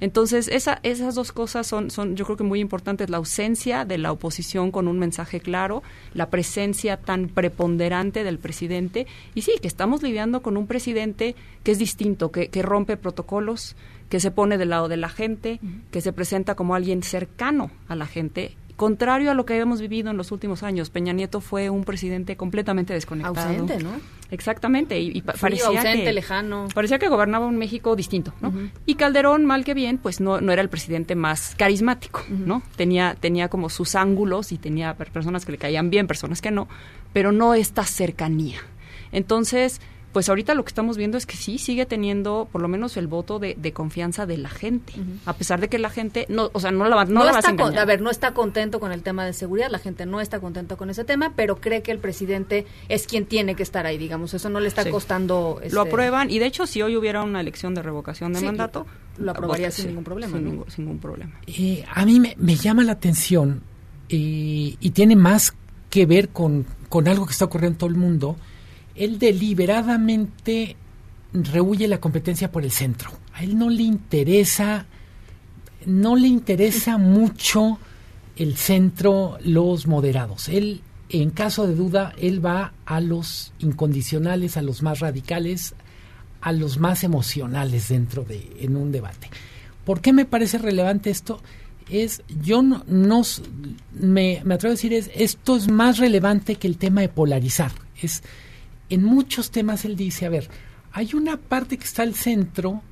Entonces, esa, esas dos cosas son, son, yo creo que muy importantes, la ausencia de la oposición con un mensaje claro, la presencia tan preponderante del presidente, y sí, que estamos lidiando con un presidente que es distinto, que, que rompe protocolos, que se pone del lado de la gente, que se presenta como alguien cercano a la gente. Contrario a lo que habíamos vivido en los últimos años, Peña Nieto fue un presidente completamente desconectado. Ausente, ¿no? Exactamente, y, parecía ausente, que, lejano. Parecía que gobernaba un México distinto, ¿no? Y Calderón, mal que bien, pues no, no era el presidente más carismático, ¿no? Tenía, tenía como sus ángulos y tenía personas que le caían bien, personas que no, pero no esta cercanía. Entonces, pues ahorita lo que estamos viendo es que sí sigue teniendo por lo menos el voto de, confianza de la gente, a pesar de que la gente no, o sea, no la, va, no, está a, a ver, no está contento con el tema de seguridad, la gente no está contenta con ese tema, pero cree que el presidente es quien tiene que estar ahí, digamos, eso no le está costando. Lo este, aprueban y de hecho si hoy hubiera una elección de revocación de mandato, lo, aprobaría sin ningún problema. Sin, ningún, problema. Eh, a mí me, llama la atención eh, y tiene más que ver con, con algo que está ocurriendo en todo el mundo él deliberadamente rehuye la competencia por el centro. A él no le interesa, no le interesa mucho el centro, los moderados. Él, en caso de duda, él va a los incondicionales, a los más radicales, a los más emocionales dentro de en un debate. ¿Por qué me parece relevante esto? Es, yo no, me, me atrevo a decir, es, esto es más relevante que el tema de polarizar. Es, en muchos temas él dice, a ver, hay una parte que está al centro,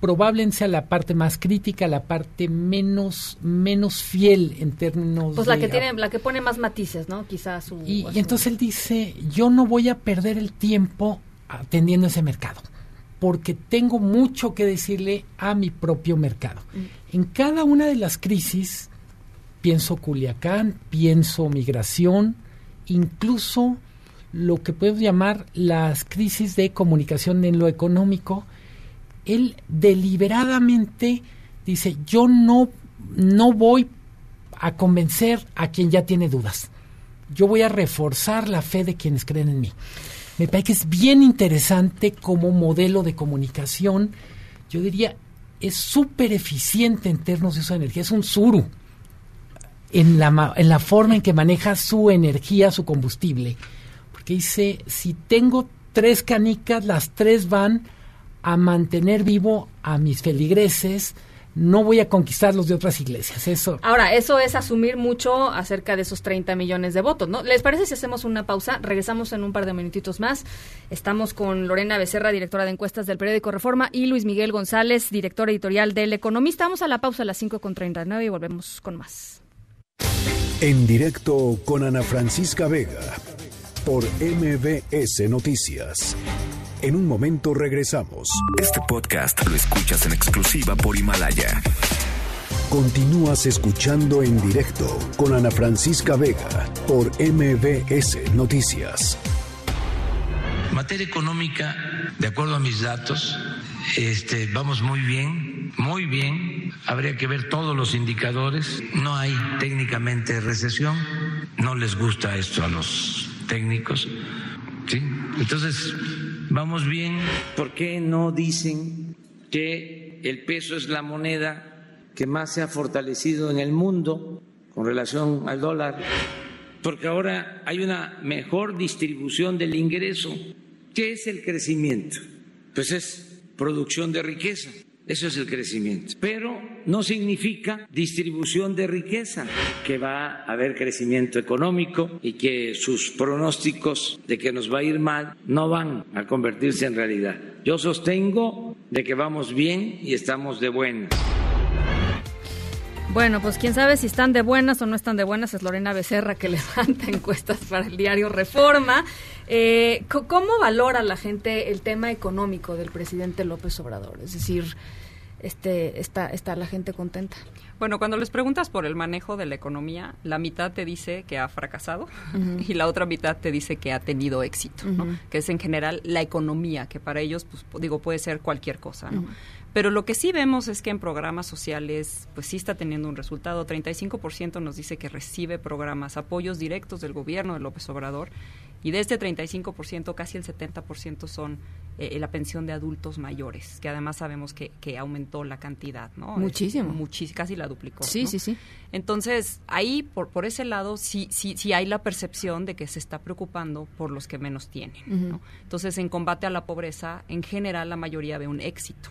probablemente sea la parte más crítica, la parte menos menos fiel en términos pues la que tiene la que pone más matices, ¿no? Quizás su y, entonces él dice, yo no voy a perder el tiempo atendiendo ese mercado, porque tengo mucho que decirle a mi propio mercado. Mm. En cada una de las crisis pienso Culiacán, pienso migración, incluso lo que podemos llamar las crisis de comunicación en lo económico, él deliberadamente dice, yo no, no voy a convencer a quien ya tiene dudas, yo voy a reforzar la fe de quienes creen en mí. Me parece que es bien interesante como modelo de comunicación, yo diría, es súper eficiente en términos de su energía, es un suru en la, en la forma en que maneja su energía, su combustible que dice, si tengo tres canicas, las tres van a mantener vivo a mis feligreses, no voy a conquistar los de otras iglesias. Eso. Ahora, eso es asumir mucho acerca de esos 30 millones de votos, ¿no? ¿Les parece si hacemos una pausa? Regresamos en un par de minutitos más. Estamos con Lorena Becerra, directora de encuestas del periódico Reforma, y Luis Miguel González, director editorial del Economista. Vamos a la pausa a las 5.39 y volvemos con más. En directo con Ana Francisca Vega por MBS Noticias. En un momento regresamos. Este podcast lo escuchas en exclusiva por Himalaya. Continúas escuchando en directo con Ana Francisca Vega por MBS Noticias. Materia económica, de acuerdo a mis datos, este, vamos muy bien, muy bien. Habría que ver todos los indicadores. No hay técnicamente recesión. No les gusta esto a los técnicos. ¿sí? Entonces, vamos bien. ¿Por qué no dicen que el peso es la moneda que más se ha fortalecido en el mundo con relación al dólar? Porque ahora hay una mejor distribución del ingreso. ¿Qué es el crecimiento? Pues es producción de riqueza. Eso es el crecimiento. Pero no significa distribución de riqueza, que va a haber crecimiento económico y que sus pronósticos de que nos va a ir mal no van a convertirse en realidad. Yo sostengo de que vamos bien y estamos de buenas. Bueno, pues quién sabe si están de buenas o no están de buenas, es Lorena Becerra que levanta encuestas para el diario Reforma. Eh, ¿Cómo valora la gente el tema económico del presidente López Obrador? Es decir, este, está, está la gente contenta. Bueno, cuando les preguntas por el manejo de la economía, la mitad te dice que ha fracasado y la otra mitad te dice que ha tenido éxito, que es en general la economía, que para ellos, pues digo, puede ser cualquier cosa. ¿no? Pero lo que sí vemos es que en programas sociales, pues sí está teniendo un resultado. 35% nos dice que recibe programas, apoyos directos del gobierno de López Obrador y de este 35%, casi el 70% son eh, la pensión de adultos mayores, que además sabemos que, que aumentó la cantidad, ¿no? Muchísimo. Muchis, casi la duplicó. Sí, sí, sí. Entonces, ahí, por, por ese lado, sí, sí, sí hay la percepción de que se está preocupando por los que menos tienen, ¿no? Entonces, en combate a la pobreza, en general, la mayoría ve un éxito.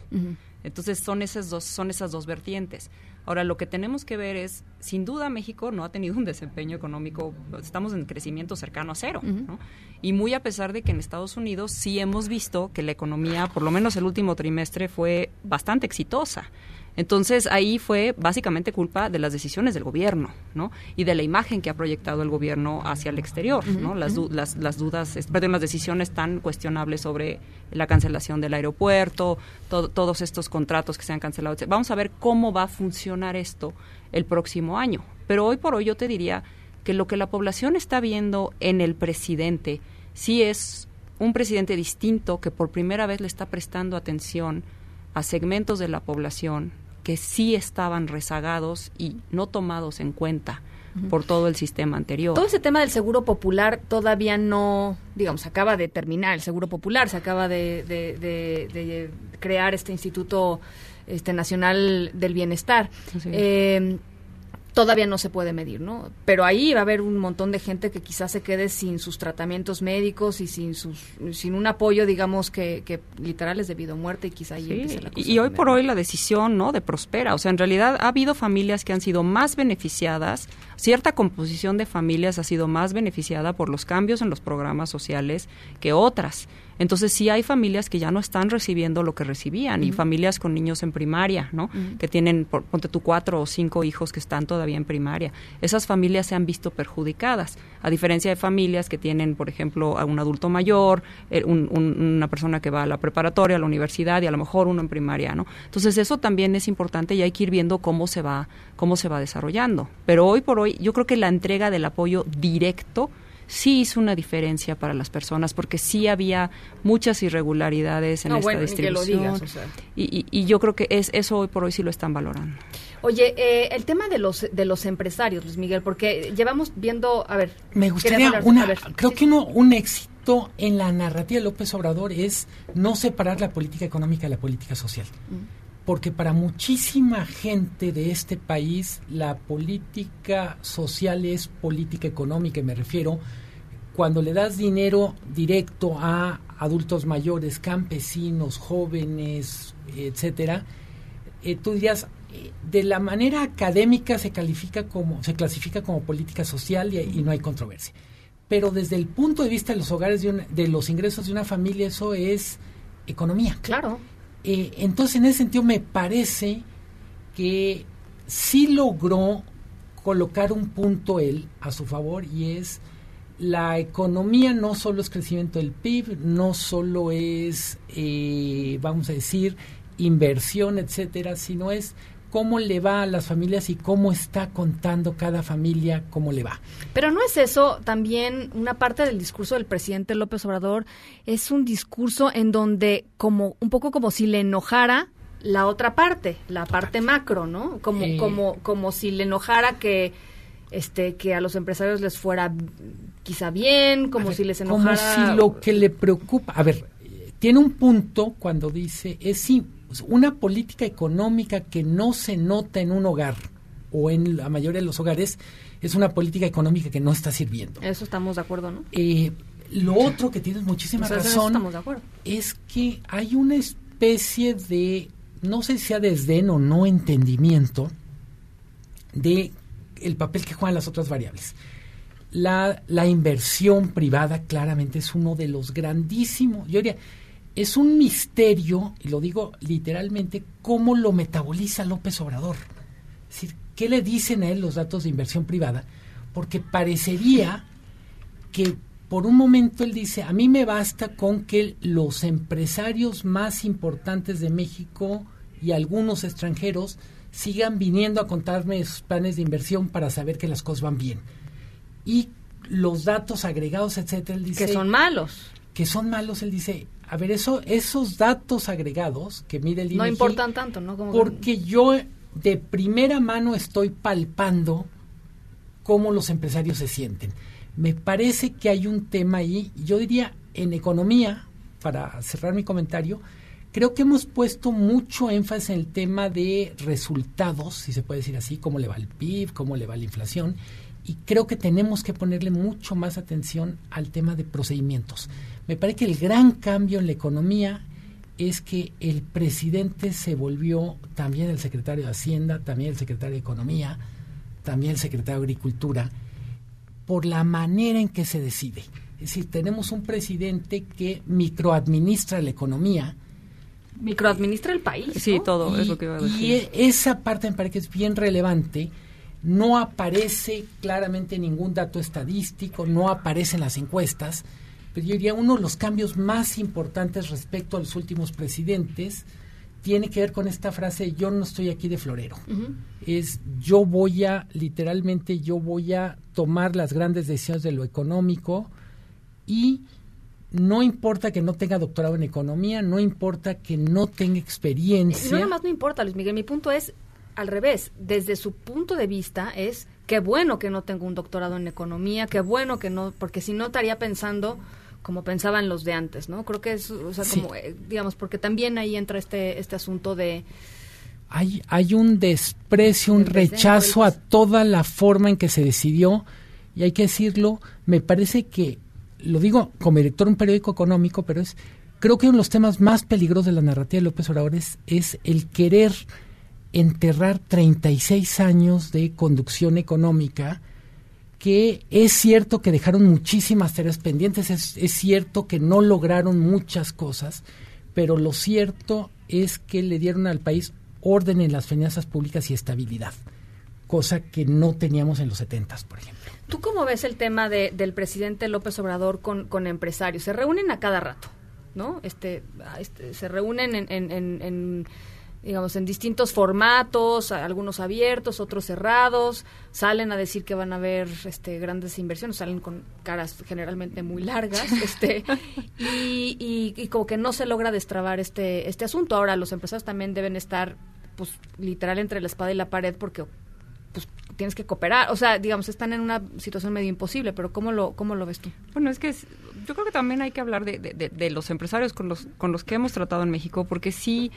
Entonces, son esas dos, son esas dos vertientes. Ahora, lo que tenemos que ver es, sin duda, México no ha tenido un desempeño económico, estamos en crecimiento cercano a cero, ¿no? Y muy a pesar de que en Estados Unidos sí hemos visto que la economía, por lo menos el último trimestre, fue bastante exitosa. Entonces ahí fue básicamente culpa de las decisiones del gobierno, ¿no? Y de la imagen que ha proyectado el gobierno hacia el exterior, ¿no? Las, las, las, dudas, perdón, las decisiones tan cuestionables sobre la cancelación del aeropuerto, todos estos contratos que se han cancelado. Vamos a ver cómo va a funcionar esto el próximo año. Pero hoy por hoy yo te diría que lo que la población está viendo en el presidente sí es un presidente distinto que por primera vez le está prestando atención a segmentos de la población que sí estaban rezagados y no tomados en cuenta por todo el sistema anterior. Todo ese tema del seguro popular todavía no, digamos, acaba de terminar el seguro popular, se acaba de, de, de, de crear este Instituto este Nacional del Bienestar. Sí. Eh, todavía no se puede medir, ¿no? Pero ahí va a haber un montón de gente que quizás se quede sin sus tratamientos médicos y sin sus sin un apoyo, digamos, que, que literal es debido a muerte y quizá ahí sí. empiece la cosa. Y hoy por hoy la decisión, ¿no?, de Prospera. O sea, en realidad ha habido familias que han sido más beneficiadas, cierta composición de familias ha sido más beneficiada por los cambios en los programas sociales que otras. Entonces sí hay familias que ya no están recibiendo lo que recibían uh -huh. y familias con niños en primaria, ¿no? Uh -huh. Que tienen, por, ponte tú, cuatro o cinco hijos que están todavía en primaria. Esas familias se han visto perjudicadas, a diferencia de familias que tienen, por ejemplo, a un adulto mayor, eh, un, un, una persona que va a la preparatoria, a la universidad y a lo mejor uno en primaria, ¿no? Entonces eso también es importante y hay que ir viendo cómo se va, cómo se va desarrollando. Pero hoy por hoy yo creo que la entrega del apoyo directo sí hizo una diferencia para las personas porque sí había muchas irregularidades en no, esta bueno, distribución. Digas, o sea. y, y, y, yo creo que es eso hoy por hoy sí lo están valorando. Oye, eh, el tema de los de los empresarios, Luis Miguel, porque llevamos viendo, a ver, me gustaría una, ver, creo que uno, un éxito en la narrativa de López Obrador es no separar la política económica de la política social. Mm porque para muchísima gente de este país la política social es política económica, me refiero cuando le das dinero directo a adultos mayores, campesinos, jóvenes, etcétera, eh, tú dirías eh, de la manera académica se califica como se clasifica como política social y, no hay controversia. Pero desde el punto de vista de los hogares de, de los ingresos de una familia eso es economía. Claro. Eh, entonces, en ese sentido, me parece que sí logró colocar un punto él a su favor y es la economía no solo es crecimiento del PIB, no solo es, eh, vamos a decir, inversión, etcétera, sino es cómo le va a las familias y cómo está contando cada familia cómo le va. Pero no es eso también una parte del discurso del presidente López Obrador es un discurso en donde como un poco como si le enojara la otra parte, la parte macro, ¿no? Como eh. como como si le enojara que este que a los empresarios les fuera quizá bien, como ver, si les enojara como si lo que le preocupa, a ver, tiene un punto cuando dice, es sí, una política económica que no se nota en un hogar o en la mayoría de los hogares, es una política económica que no está sirviendo. Eso estamos de acuerdo, ¿no? Eh, lo otro que tienes muchísima Pues razón estamos de acuerdo. es que hay una especie de, no sé si sea desdén o no entendimiento de el papel que juegan las otras variables. La, la inversión privada claramente es uno de los grandísimos, yo diría, es un misterio, y lo digo literalmente, cómo lo metaboliza López Obrador. Es decir, ¿qué le dicen a él los datos de inversión privada? Porque parecería que por un momento él dice, a mí me basta con que los empresarios más importantes de México y algunos extranjeros sigan viniendo a contarme sus planes de inversión para saber que las cosas van bien. Y los datos agregados, etcétera, él dice... Que son malos. Que son malos, él dice, a ver, eso, esos datos agregados que mide el No INEGI, importan tanto, ¿no? Como que- porque yo de primera mano estoy palpando cómo los empresarios se sienten. Me parece que hay un tema ahí, yo diría en economía, para cerrar mi comentario, creo que hemos puesto mucho énfasis en el tema de resultados, si se puede decir así, cómo le va el PIB, cómo le va la inflación, y creo que tenemos que ponerle mucho más atención al tema de procedimientos. Me parece que el gran cambio en la economía es que el presidente se volvió también el secretario de Hacienda, también el secretario de Economía, también el secretario de Agricultura, por la manera en que se decide. Es decir, tenemos un presidente que microadministra la economía. Microadministra el país. Sí, ¿no? todo y, es lo que iba a y decir. esa parte me parece que es bien relevante. No aparece claramente ningún dato estadístico, no aparece en las encuestas, pero yo diría uno de los cambios más importantes respecto a los últimos presidentes tiene que ver con esta frase yo no estoy aquí de florero. Es yo voy a, literalmente, yo voy a tomar las grandes decisiones de lo económico y no importa que no tenga doctorado en economía, no importa que no tenga experiencia. no, nada más no importa, Luis Miguel. Mi punto es al revés. Desde su punto de vista es qué bueno que no tengo un doctorado en economía, qué bueno que no, porque si no estaría pensando como pensaban los de antes, ¿no? Creo que es, o sea, Sí. como, eh, digamos, porque también ahí entra este, este asunto de hay, hay un desprecio, un rechazo a toda la forma en que se decidió, y hay que decirlo, me parece que, lo digo como director de un periódico económico, pero es, creo que uno de los temas más peligrosos de la narrativa de López Obrador es, es el querer enterrar 36 años de conducción económica, que es cierto que dejaron muchísimas tareas pendientes, es, es cierto que no lograron muchas cosas, pero lo cierto es que le dieron al país orden en las finanzas públicas y estabilidad, cosa que no teníamos en los 70, por ejemplo. ¿Tú cómo ves el tema de, del presidente López Obrador con, con empresarios? Se reúnen a cada rato, ¿no? Este, este, se reúnen en, en- en- en, digamos, en distintos formatos, algunos abiertos, otros cerrados, salen a decir que van a haber este, grandes inversiones, salen con caras generalmente muy largas, este, y, y- y como que no se logra destrabar este, este asunto. Ahora, los empresarios también deben estar, pues, literal entre la espada y la pared porque pues tienes que cooperar, o sea, digamos, están en una situación medio imposible, pero ¿cómo lo, cómo lo ves tú? Bueno, es que es- yo creo que también hay que hablar de, de- de- de los empresarios con los, con los que hemos tratado en México, porque sí,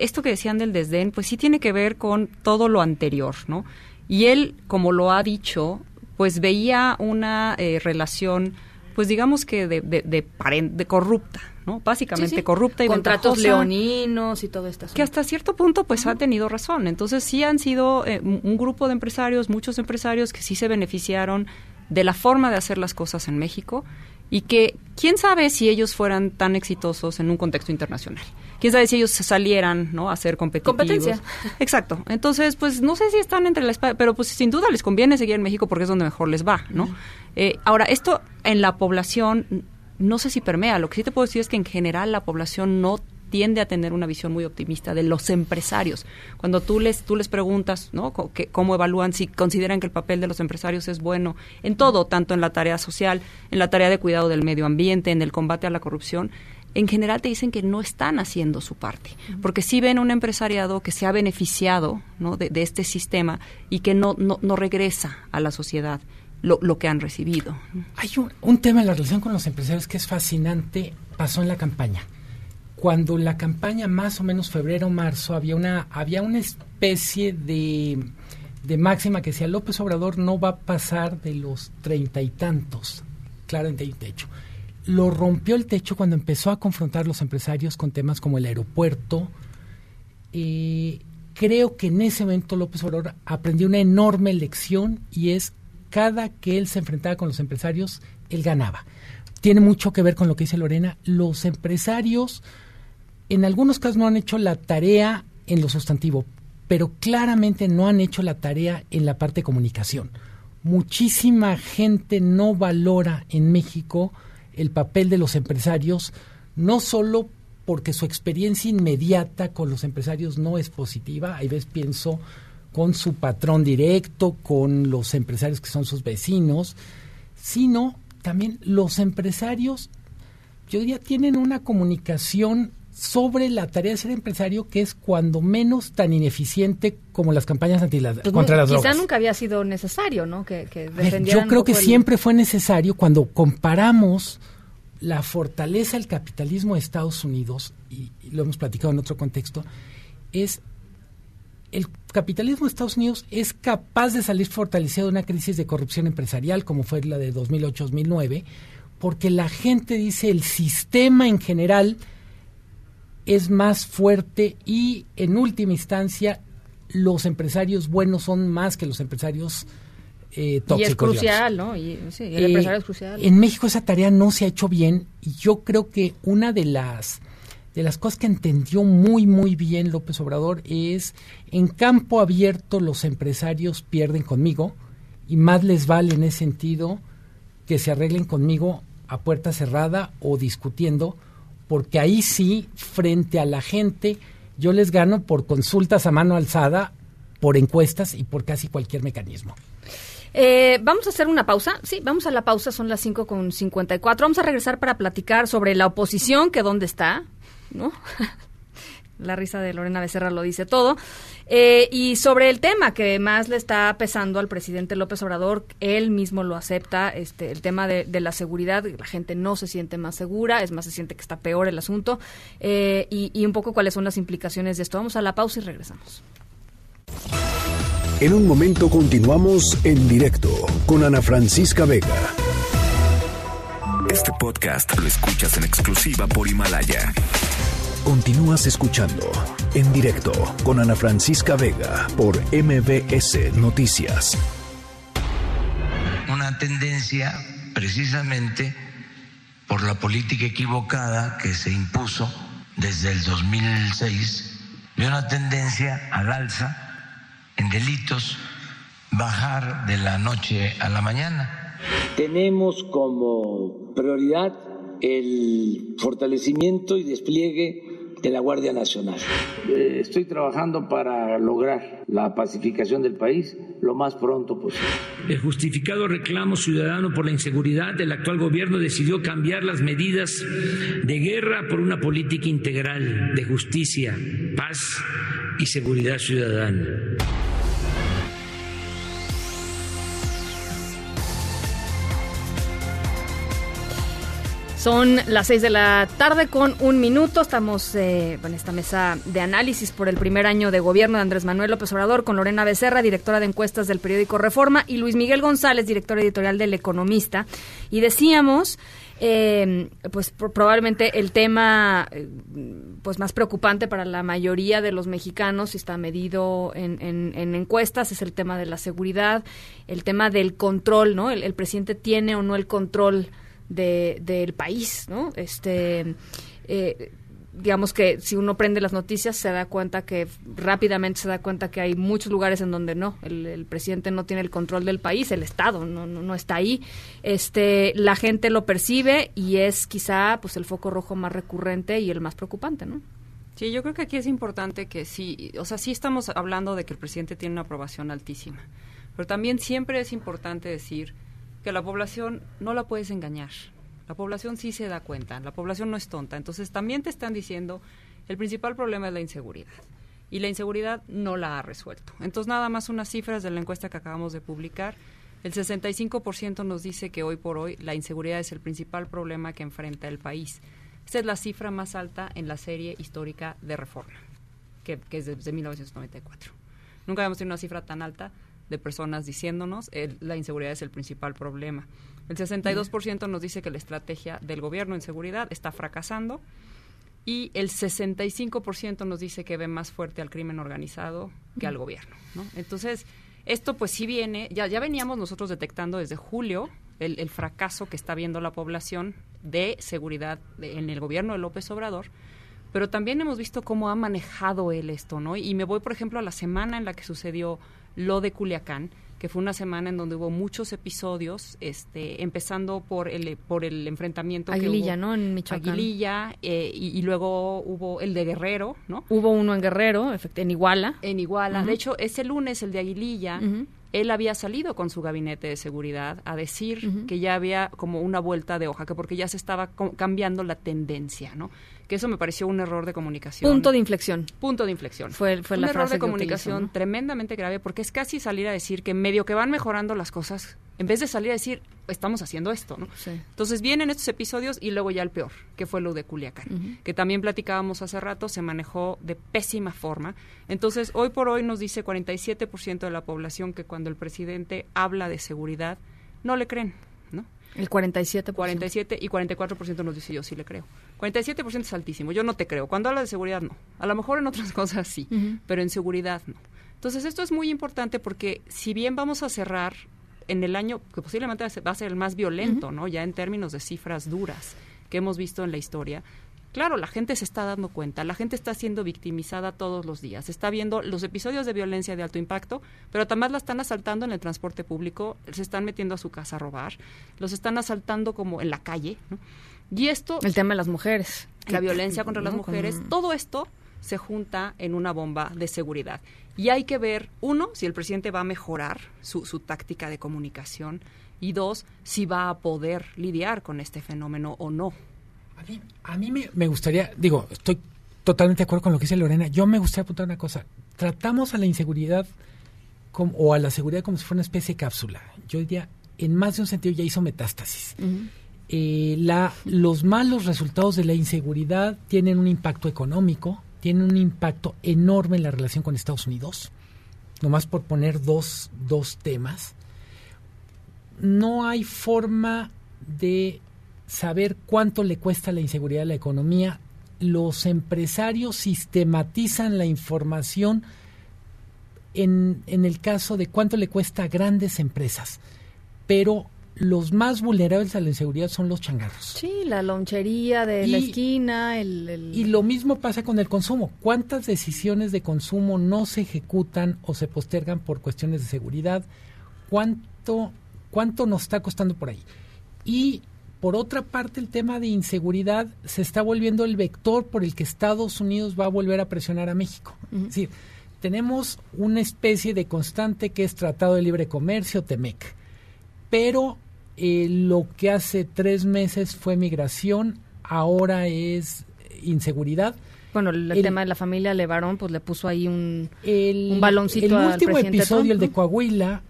esto que decían del desdén, pues sí tiene que ver con todo lo anterior, ¿no? Y él, como lo ha dicho, pues veía una eh, relación, pues digamos que de, de, de de corrupta, ¿no? Básicamente Sí, sí. corrupta y Contratos ventajosa leoninos y todo esto. que hasta cierto punto pues ha tenido razón. Entonces sí han sido eh, un grupo de empresarios, muchos empresarios que sí se beneficiaron de la forma de hacer las cosas en México y que quién sabe si ellos fueran tan exitosos en un contexto internacional. Quién sabe si ellos salieran, ¿no? A ser competitivos. Competencia. Exacto. Entonces, pues no sé si están entre la espada, pero pues sin duda les conviene seguir en México porque es donde mejor les va, ¿no? Eh, ahora, esto en la población no sé si permea. Lo que sí te puedo decir es que en general la población no tiende a tener una visión muy optimista de los empresarios. Cuando tú les tú les preguntas, ¿no? Que- cómo evalúan si consideran que el papel de los empresarios es bueno en todo, tanto en la tarea social, en la tarea de cuidado del medio ambiente, en el combate a la corrupción, en general te dicen que no están haciendo su parte, porque sí ven un empresariado que se ha beneficiado ¿no? de, de este sistema y que no, no, no regresa a la sociedad lo, lo que han recibido. Hay un, un tema en la relación con los empresarios que es fascinante, pasó en la campaña. Cuando la campaña más o menos febrero marzo había una había una especie de, de máxima que decía López Obrador no va a pasar de los treinta y tantos. Claramente hay un techo. Lo rompió el techo cuando empezó a confrontar los empresarios con temas como el aeropuerto. Eh, creo que en ese momento López Obrador aprendió una enorme lección y es cada que él se enfrentaba con los empresarios él ganaba. Tiene mucho que ver con lo que dice Lorena. Los empresarios en algunos casos no han hecho la tarea en lo sustantivo, pero claramente no han hecho la tarea en la parte de comunicación. Muchísima gente no valora en México el papel de los empresarios, no solo porque su experiencia inmediata con los empresarios no es positiva, hay veces pienso con su patrón directo, con los empresarios que son sus vecinos, sino también los empresarios, yo diría, tienen una comunicación sobre la tarea de ser empresario que es cuando menos tan ineficiente como las campañas anti pues contra las drogas. Quizá nunca había sido necesario, ¿no? Que, que Yo creo que siempre fue necesario cuando comparamos la fortaleza del capitalismo de Estados Unidos, y, lo hemos platicado en otro contexto, es el capitalismo de Estados Unidos es capaz de salir fortalecido de una crisis de corrupción empresarial como fue la de 2008-2009, porque la gente dice el sistema en general es más fuerte y en última instancia los empresarios buenos son más que los empresarios eh, tóxicos. Y es crucial, ¿no? Y, sí, el empresario es crucial. En México esa tarea no se ha hecho bien y yo creo que una de las de las cosas que entendió muy muy bien López Obrador es en campo abierto los empresarios pierden conmigo y más les vale en ese sentido que se arreglen conmigo a puerta cerrada o discutiendo porque ahí sí, frente a la gente, yo les gano por consultas a mano alzada, por encuestas y por casi cualquier mecanismo. Eh, vamos a hacer una pausa. Sí, vamos a la pausa, son las 5 con 54. Vamos a regresar para platicar sobre la oposición, que dónde está, ¿no? la risa de Lorena Becerra lo dice todo. Eh, y sobre el tema que más le está pesando al presidente López Obrador, él mismo lo acepta, este, el tema de, la seguridad, la gente no se siente más segura, es más, se siente que está peor el asunto, eh, y, y un poco cuáles son las implicaciones de esto. Vamos a la pausa y regresamos. En un momento continuamos en directo con Ana Francisca Vega. Este podcast lo escuchas en exclusiva por Himalaya. Continúas escuchando en directo con Ana Francisca Vega por MBS Noticias. Una tendencia precisamente por la política equivocada que se impuso desde el 2006, de una tendencia al alza en delitos, bajar de la noche a la mañana. Tenemos como prioridad el fortalecimiento y despliegue de la Guardia Nacional. Eh, estoy trabajando para lograr la pacificación del país lo más pronto posible. El justificado reclamo ciudadano por la inseguridad, el actual gobierno decidió cambiar las medidas de guerra por una política integral de justicia, paz y seguridad ciudadana. Son las seis de la tarde con un minuto. Estamos eh, en esta mesa de análisis por el primer año de gobierno de Andrés Manuel López Obrador con Lorena Becerra, directora de encuestas del periódico Reforma, y Luis Miguel González, director editorial del Economista. Y decíamos, eh, pues probablemente el tema eh, pues más preocupante para la mayoría de los mexicanos, está medido en, encuestas, es el tema de la seguridad, el tema del control, ¿no? el presidente tiene o no el control de, del país, ¿no? Este, eh, digamos que si uno prende las noticias se da cuenta que rápidamente se da cuenta que hay muchos lugares en donde no, el, presidente no tiene el control del país, el Estado no, no, no, está ahí. Este, la gente lo percibe y es quizá pues el foco rojo más recurrente y el más preocupante, ¿no? Sí, yo creo que aquí es importante que sí, o sea, sí estamos hablando de que el presidente tiene una aprobación altísima, pero también siempre es importante decir que la población no la puedes engañar. La población sí se da cuenta, la población no es tonta. Entonces también te están diciendo, el principal problema es la inseguridad. Y la inseguridad no la ha resuelto. Entonces nada más unas cifras de la encuesta que acabamos de publicar. El 65% nos dice que hoy por hoy la inseguridad es el principal problema que enfrenta el país. Esta es la cifra más alta en la serie histórica de reforma, que, es desde 1994. Nunca habíamos tenido una cifra tan alta de personas diciéndonos que la inseguridad es el principal problema. El 62% nos dice que la estrategia del gobierno en seguridad está fracasando y el 65% nos dice que ve más fuerte al crimen organizado que al gobierno. Entonces, esto pues sí viene, ya, ya veníamos nosotros detectando desde julio el, fracaso que está viendo la población de seguridad en el gobierno de López Obrador, pero también hemos visto cómo ha manejado él esto, ¿no? Y me voy, por ejemplo, a la semana en la que sucedió lo de Culiacán, que fue una semana en donde hubo muchos episodios, este, empezando por el por el enfrentamiento Aguililla, que ¿no? En Michoacán. Aguililla, eh, y, luego hubo el de Guerrero, ¿no? Hubo uno en Guerrero, en Iguala. En Iguala. De hecho, ese lunes, el de Aguililla, él había salido con su gabinete de seguridad a decir que ya había como una vuelta de hoja, que porque ya se estaba cambiando la tendencia, ¿no? Que eso me pareció un error de comunicación. Punto de inflexión. Punto de inflexión. Fue, fue un la error frase de comunicación tremendamente grave porque es casi salir a decir que medio que van mejorando las cosas en vez de salir a decir estamos haciendo esto, ¿no? Entonces vienen estos episodios y luego ya el peor, que fue lo de Culiacán, que también platicábamos hace rato, se manejó de pésima forma. Entonces, hoy por hoy nos dice 47% de la población que cuando el presidente habla de seguridad no le creen. El 47%. 47 y 44% nos dice yo sí le creo. 47% es altísimo, yo no te creo. Cuando habla de seguridad no. A lo mejor en otras cosas sí, pero en seguridad no. Entonces esto es muy importante porque si bien vamos a cerrar en el año que posiblemente va a ser el más violento, ¿no? Ya en términos de cifras duras que hemos visto en la historia. Claro, la gente se está dando cuenta, la gente está siendo victimizada todos los días, está viendo los episodios de violencia de alto impacto, pero también la están asaltando en el transporte público, se están metiendo a su casa a robar, los están asaltando como en la calle, Y esto... El tema de las mujeres. La violencia contra las mujeres, todo esto se junta en una bomba de seguridad. Y hay que ver, uno, si el presidente va a mejorar su, su táctica de comunicación y dos, si va a poder lidiar con este fenómeno o no. A mí, me, gustaría, digo, estoy totalmente de acuerdo con lo que dice Lorena, yo me gustaría apuntar una cosa, tratamos a la inseguridad como, o a la seguridad como si fuera una especie de cápsula. Yo diría, en más de un sentido ya hizo metástasis. Eh, la, los malos resultados de la inseguridad tienen un impacto económico, tiene un impacto enorme en la relación con Estados Unidos, nomás por poner dos, dos temas. No hay forma de saber cuánto le cuesta la inseguridad a la economía. Los empresarios sistematizan la información en, en el caso de cuánto le cuesta a grandes empresas, pero los más vulnerables a la inseguridad son los changarros. Sí, la lonchería de la esquina, el, Y lo mismo pasa con el consumo. ¿Cuántas decisiones de consumo no se ejecutan o se postergan por cuestiones de seguridad? ¿Cuánto, cuánto nos está costando por ahí? Y por otra parte, el tema de inseguridad se está volviendo el vector por el que Estados Unidos va a volver a presionar a México. Es decir, tenemos una especie de constante que es Tratado de Libre Comercio, TEMEC pero eh, lo que hace tres meses fue migración, ahora es inseguridad. Bueno, el, tema de la familia Levarón, pues le puso ahí un, el, un baloncito El último episodio, el de Coahuila,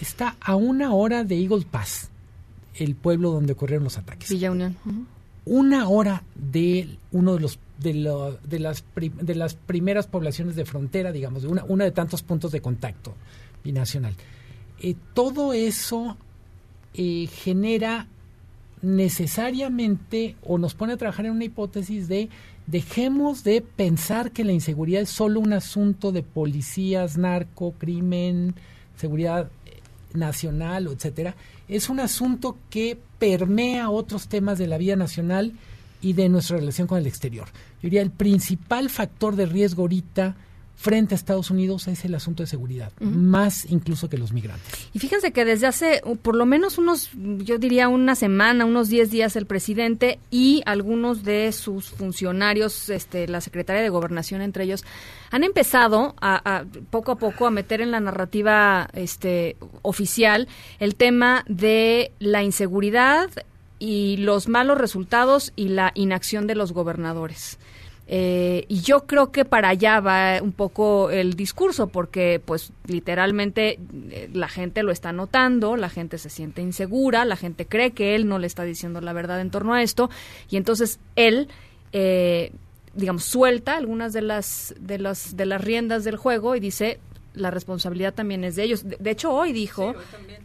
está a una hora de Eagle Pass, el pueblo donde ocurrieron los ataques. Villa Unión. Una hora de uno de los de, de, las de las primeras poblaciones de frontera, digamos, de una, una de tantos puntos de contacto binacional. Eh, todo eso eh, genera necesariamente o nos pone a trabajar en una hipótesis de dejemos de pensar que la inseguridad es solo un asunto de policías, narco, crimen, seguridad eh, nacional, etcétera. Es un asunto que permea otros temas de la vida nacional y de nuestra relación con el exterior. Yo diría el principal factor de riesgo ahorita frente a Estados Unidos es el asunto de seguridad, más incluso que los migrantes. Y fíjense que desde hace por lo menos unos, yo diría una semana, unos 10 días, el presidente y algunos de sus funcionarios, este, la secretaria de Gobernación entre ellos, han empezado a, poco a poco a meter en la narrativa este, oficial el tema de la inseguridad y los malos resultados y la inacción de los gobernadores. Eh, y yo creo que para allá va un poco el discurso, porque pues literalmente eh, la gente lo está notando, la gente se siente insegura, la gente cree que él no le está diciendo la verdad en torno a esto, y entonces él, eh, digamos, suelta algunas de las, de, las, de las riendas del juego y dice, la responsabilidad también es de ellos. De, hecho, hoy dijo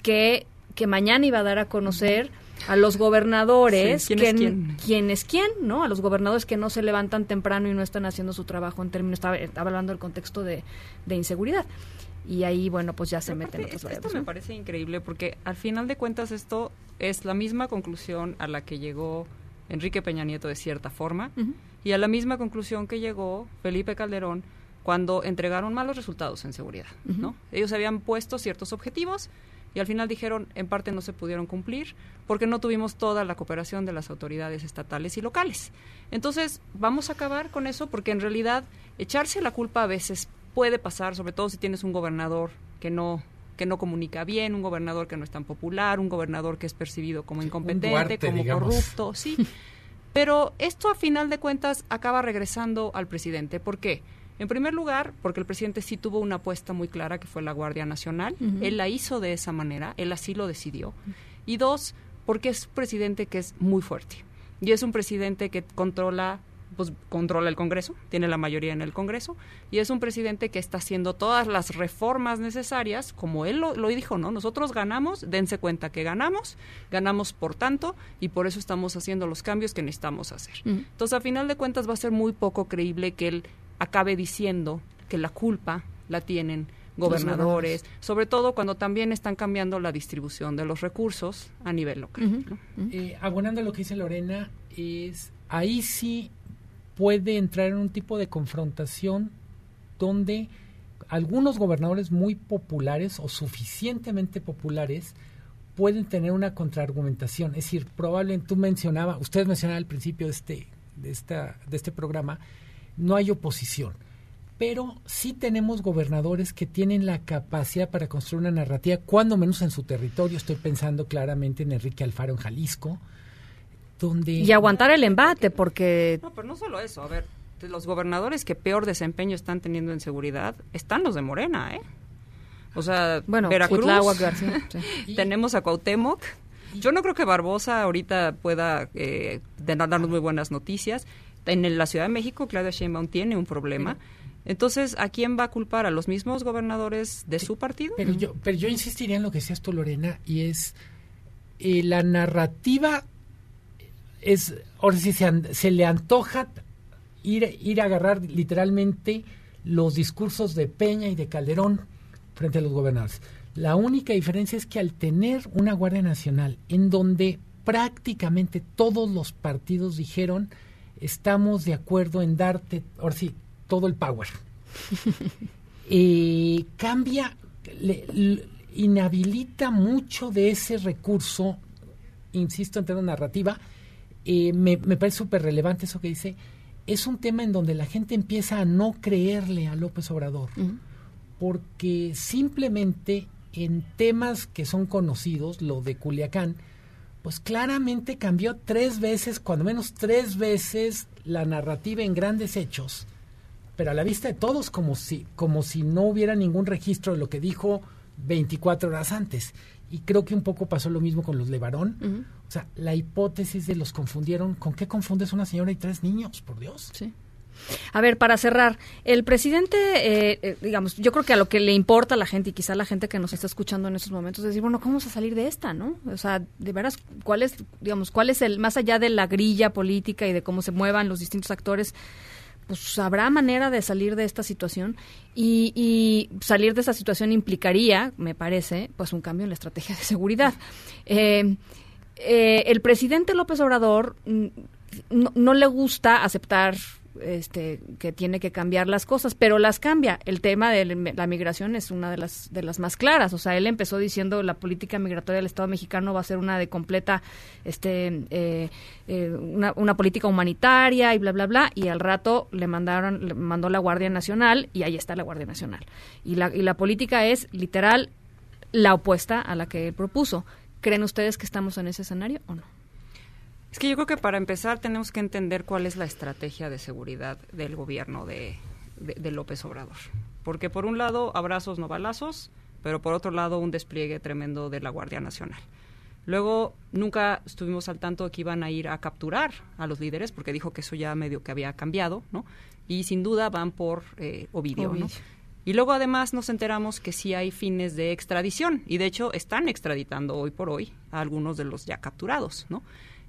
que, que mañana iba a dar a conocer a los gobernadores, ¿quién, que, es quién? quién es quién, ¿no? A los gobernadores que no se levantan temprano y no están haciendo su trabajo en términos, estaba, estaba hablando del contexto de, de, inseguridad. Y ahí, bueno, pues ya se meten otros Esto me parece increíble porque al final de cuentas esto es la misma conclusión a la que llegó Enrique Peña Nieto de cierta forma uh -huh. y a la misma conclusión que llegó Felipe Calderón cuando entregaron malos resultados en seguridad, uh -huh. ¿no? Ellos habían puesto ciertos objetivos y al final dijeron en parte no se pudieron cumplir porque no tuvimos toda la cooperación de las autoridades estatales y locales. Entonces, vamos a acabar con eso porque en realidad echarse la culpa a veces puede pasar, sobre todo si tienes un gobernador que no que no comunica bien, un gobernador que no es tan popular, un gobernador que es percibido como incompetente, Duarte, como digamos. corrupto, sí. Pero esto a final de cuentas acaba regresando al presidente. ¿Por qué? En primer lugar, porque el presidente sí tuvo una apuesta muy clara que fue la Guardia Nacional. Uh -huh. Él la hizo de esa manera, él así lo decidió. Y dos, porque es un presidente que es muy fuerte. Y es un presidente que controla pues controla el Congreso, tiene la mayoría en el Congreso, y es un presidente que está haciendo todas las reformas necesarias, como él lo, lo, dijo, ¿no? Nosotros ganamos, dense cuenta que ganamos, ganamos por tanto, y por eso estamos haciendo los cambios que necesitamos hacer. Uh -huh. Entonces, a final de cuentas, va a ser muy poco creíble que él acabe diciendo que la culpa la tienen gobernadores, sobre todo cuando también están cambiando la distribución de los recursos a nivel local. Uh -huh. ¿no? eh, abonando lo que dice Lorena, es ahí sí puede entrar en un tipo de confrontación donde algunos gobernadores muy populares o suficientemente populares pueden tener una contraargumentación. Es decir, probablemente tú mencionaba, ustedes mencionaban al principio de este, de esta, de este programa, no hay oposición. Pero sí tenemos gobernadores que tienen la capacidad para construir una narrativa, cuando menos en su territorio. Estoy pensando claramente en Enrique Alfaro en Jalisco, donde... Y aguantar el embate, porque... No, pero no solo eso, a ver, los gobernadores que peor desempeño están teniendo en seguridad están los de Morena, ¿eh? O sea, bueno, Veracruz, García, sí. tenemos a Cuauhtémoc, yo no creo que Barbosa ahorita pueda eh, darnos muy buenas noticias. En la Ciudad de México, Claudia Sheinbaum tiene un problema. Entonces, ¿a quién va a culpar? ¿A los mismos gobernadores de su partido? Pero yo, pero yo insistiría en lo que decías tú, Lorena, y es eh, la narrativa es, ahora sí se, se, le antoja ir, ir a agarrar literalmente los discursos de Peña y de Calderón frente a los gobernadores. La única diferencia es que al tener una Guardia Nacional en donde prácticamente todos los partidos dijeron estamos de acuerdo en darte, ahora sí, todo el power. eh, cambia, le, le, inhabilita mucho de ese recurso, insisto en términos narrativa, eh, me, me, parece súper relevante eso que dice, es un tema en donde la gente empieza a no creerle a López Obrador, uh -huh. porque simplemente en temas que son conocidos, lo de Culiacán, pues claramente cambió tres veces, cuando menos tres veces, la narrativa en grandes hechos, pero a la vista de todos, como si, como si no hubiera ningún registro de lo que dijo 24 horas antes. Y creo que un poco pasó lo mismo con los Levarón. Uh -huh. O sea, la hipótesis de los confundieron. ¿Con qué confundes una señora y tres niños? Por Dios. Sí. A ver, para cerrar, el presidente, eh, eh, digamos, yo creo que a lo que le importa a la gente y quizá a la gente que nos está escuchando en estos momentos es decir, bueno, ¿cómo vamos a salir de esta, no? O sea, de veras, ¿cuál es, digamos, cuál es el, más allá de la grilla política y de cómo se muevan los distintos actores, pues habrá manera de salir de esta situación y, y, salir de esta situación implicaría, me parece, pues un cambio en la estrategia de seguridad. Eh, eh, el presidente López Obrador mm, no, no le gusta aceptar este, que tiene que cambiar las cosas, pero las cambia. El tema de la migración es una de las de las más claras. O sea, él empezó diciendo la política migratoria del Estado mexicano va a ser una de completa, este, eh, eh, una, una, política humanitaria y bla bla bla. Y al rato le mandaron, le mandó la Guardia Nacional y ahí está la Guardia Nacional. Y la y la política es literal la opuesta a la que él propuso. ¿Creen ustedes que estamos en ese escenario o no? Es que yo creo que para empezar tenemos que entender cuál es la estrategia de seguridad del gobierno de, de, López Obrador. Porque por un lado, abrazos no balazos, pero por otro lado, un despliegue tremendo de la Guardia Nacional. Luego, nunca estuvimos al tanto de que iban a ir a capturar a los líderes, porque dijo que eso ya medio que había cambiado, ¿no? Y sin duda van por eh, Ovidio, ¿no? Y luego además nos enteramos que sí hay fines de extradición y de hecho están extraditando hoy por hoy a algunos de los ya capturados, ¿no?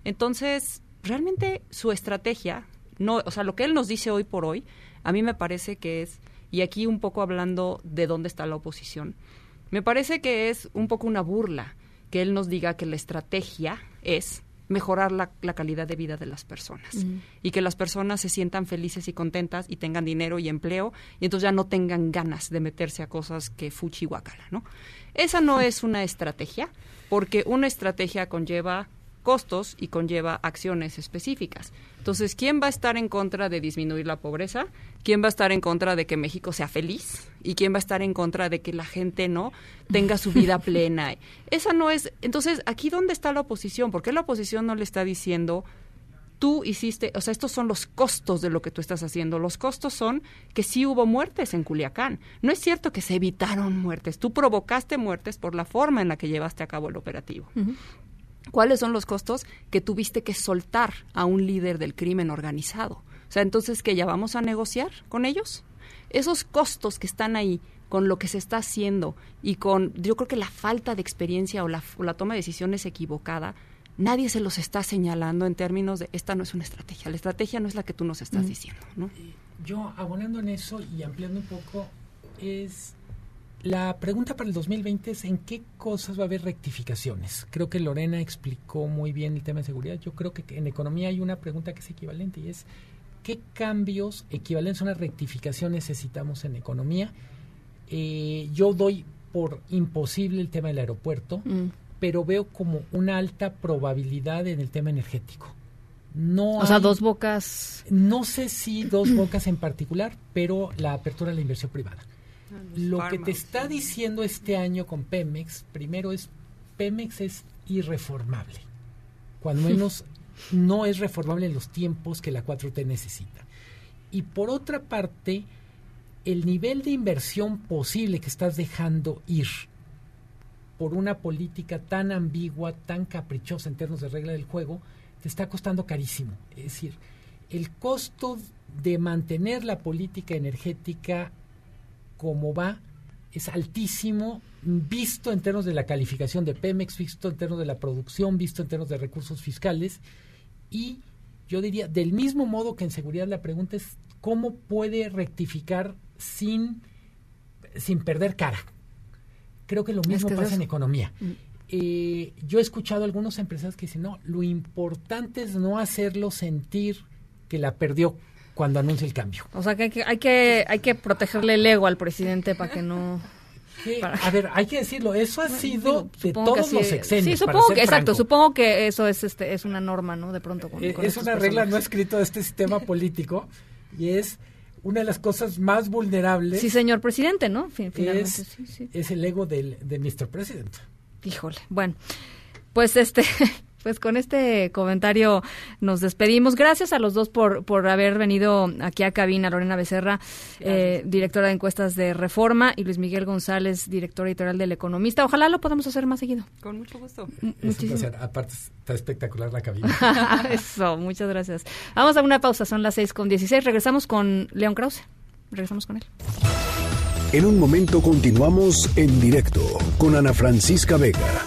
Entonces, realmente su estrategia, no, o sea, lo que él nos dice hoy por hoy, a mí me parece que es, y aquí un poco hablando de dónde está la oposición, me parece que es un poco una burla que él nos diga que la estrategia es mejorar la, calidad de vida de las personas y que las personas se sientan felices y contentas y tengan dinero y empleo y entonces ya no tengan ganas de meterse a cosas que fuchi guacala, ¿no? Esa no es una estrategia porque una estrategia conlleva costos y conlleva acciones específicas. Entonces, ¿quién va a estar en contra de disminuir la pobreza? ¿Quién va a estar en contra de que México sea feliz? ¿Y quién va a estar en contra de que la gente no tenga su vida plena? Esa no es. Entonces, aquí dónde está la oposición? ¿Por qué la oposición no le está diciendo tú hiciste, o sea, estos son los costos de lo que tú estás haciendo. Los costos son que sí hubo muertes en Culiacán. No es cierto que se evitaron muertes. Tú provocaste muertes por la forma en la que llevaste a cabo el operativo. ¿Cuáles son los costos que tuviste que soltar a un líder del crimen organizado? O sea, entonces que ya vamos a negociar con ellos. Esos costos que están ahí con lo que se está haciendo y con, yo creo que la falta de experiencia o la, toma de decisiones equivocada, nadie se los está señalando en términos de esta no es una estrategia. La estrategia no es la que tú nos estás mm. diciendo, ¿no? Yo, abonando en eso y ampliando un poco, es la pregunta para el 2020 es en qué cosas va a haber rectificaciones. Creo que Lorena explicó muy bien el tema de seguridad. Yo creo que en economía hay una pregunta que es equivalente y es qué cambios equivalentes a una rectificación necesitamos en economía. Eh, yo doy por imposible el tema del aeropuerto, mm. pero veo como una alta probabilidad en el tema energético. No o sea, dos bocas. No sé si dos bocas en particular, pero la apertura de la inversión privada. Lo que te está diciendo este año con Pemex, primero es, Pemex es irreformable. Cuando menos no es reformable en los tiempos que la 4T necesita. Y por otra parte, el nivel de inversión posible que estás dejando ir por una política tan ambigua, tan caprichosa en términos de regla del juego, te está costando carísimo. Es decir, el costo de mantener la política energética como va es altísimo, visto en términos de la calificación de Pemex, visto en términos de la producción, visto en términos de recursos fiscales. Y yo diría, del mismo modo que en seguridad la pregunta es cómo puede rectificar sin, sin perder cara. Creo que lo mismo pasa en economía. Mm. Eh, yo he escuchado a algunos empresarios que dicen, no, lo importante es no hacerlo sentir que la perdió cuando anuncie el cambio. O sea que hay que, hay que, hay que protegerle el ego al presidente para que no... A ver, hay que decirlo, eso ha sido de todos los sexenios. Sí, supongo que, exacto, supongo que eso es este es una norma, ¿no? De pronto con, eh, Es una regla no escrita de este sistema político y es una de las cosas más vulnerables. Sí, señor presidente, ¿no? Finalmente, es, es el ego del, de Mr. President. Híjole, bueno, pues este pues con este comentario nos despedimos. Gracias a los dos por, por haber venido aquí a cabina, Lorena Becerra, eh, directora de encuestas de Reforma, y Luis Miguel González, director editorial del Economista. Ojalá lo podamos hacer más seguido. Con mucho gusto. Aparte está espectacular la cabina. Eso, muchas gracias. Vamos a una pausa, son las 6 con 16. Regresamos con León Krause. Regresamos con él. En un momento continuamos en directo con Ana Francisca Vega.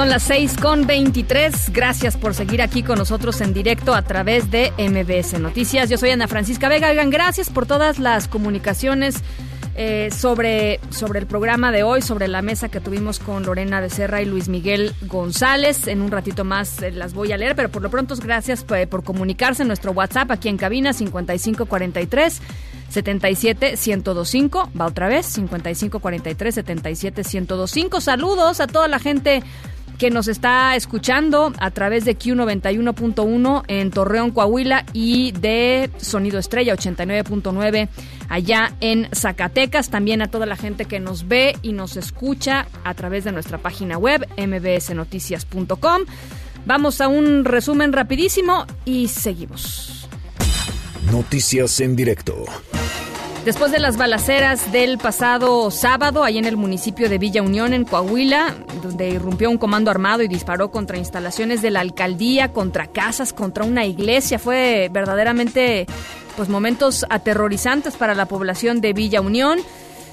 Son las 6 con 23. Gracias por seguir aquí con nosotros en directo a través de MBS Noticias. Yo soy Ana Francisca Vega. Oigan, gracias por todas las comunicaciones eh, sobre, sobre el programa de hoy, sobre la mesa que tuvimos con Lorena Becerra y Luis Miguel González. En un ratito más eh, las voy a leer, pero por lo pronto gracias por, por comunicarse en nuestro WhatsApp aquí en cabina 5543. 77 1025. Va otra vez, 55 43 77 1025. Saludos a toda la gente que nos está escuchando a través de Q91.1 en Torreón, Coahuila y de Sonido Estrella 89.9 allá en Zacatecas. También a toda la gente que nos ve y nos escucha a través de nuestra página web mbsnoticias.com. Vamos a un resumen rapidísimo y seguimos. Noticias en directo. Después de las balaceras del pasado sábado, ahí en el municipio de Villa Unión, en Coahuila, donde irrumpió un comando armado y disparó contra instalaciones de la alcaldía, contra casas, contra una iglesia, fue verdaderamente pues momentos aterrorizantes para la población de Villa Unión.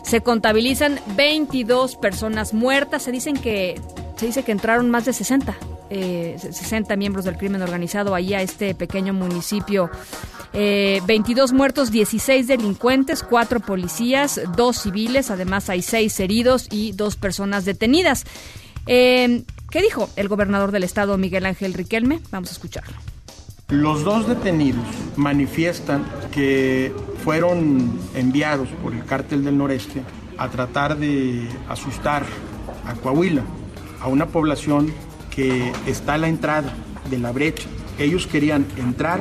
Se contabilizan 22 personas muertas, se dicen que se dice que entraron más de 60 60 eh, miembros del crimen organizado ahí a este pequeño municipio. 22 eh, muertos, 16 delincuentes, 4 policías, 2 civiles, además hay 6 heridos y 2 personas detenidas. Eh, ¿Qué dijo el gobernador del estado, Miguel Ángel Riquelme? Vamos a escucharlo. Los dos detenidos manifiestan que fueron enviados por el cártel del noreste a tratar de asustar a Coahuila, a una población que está la entrada de la brecha. Ellos querían entrar,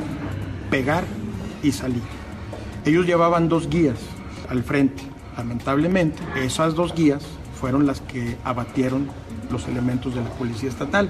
pegar y salir. Ellos llevaban dos guías al frente. Lamentablemente, esas dos guías fueron las que abatieron los elementos de la Policía Estatal.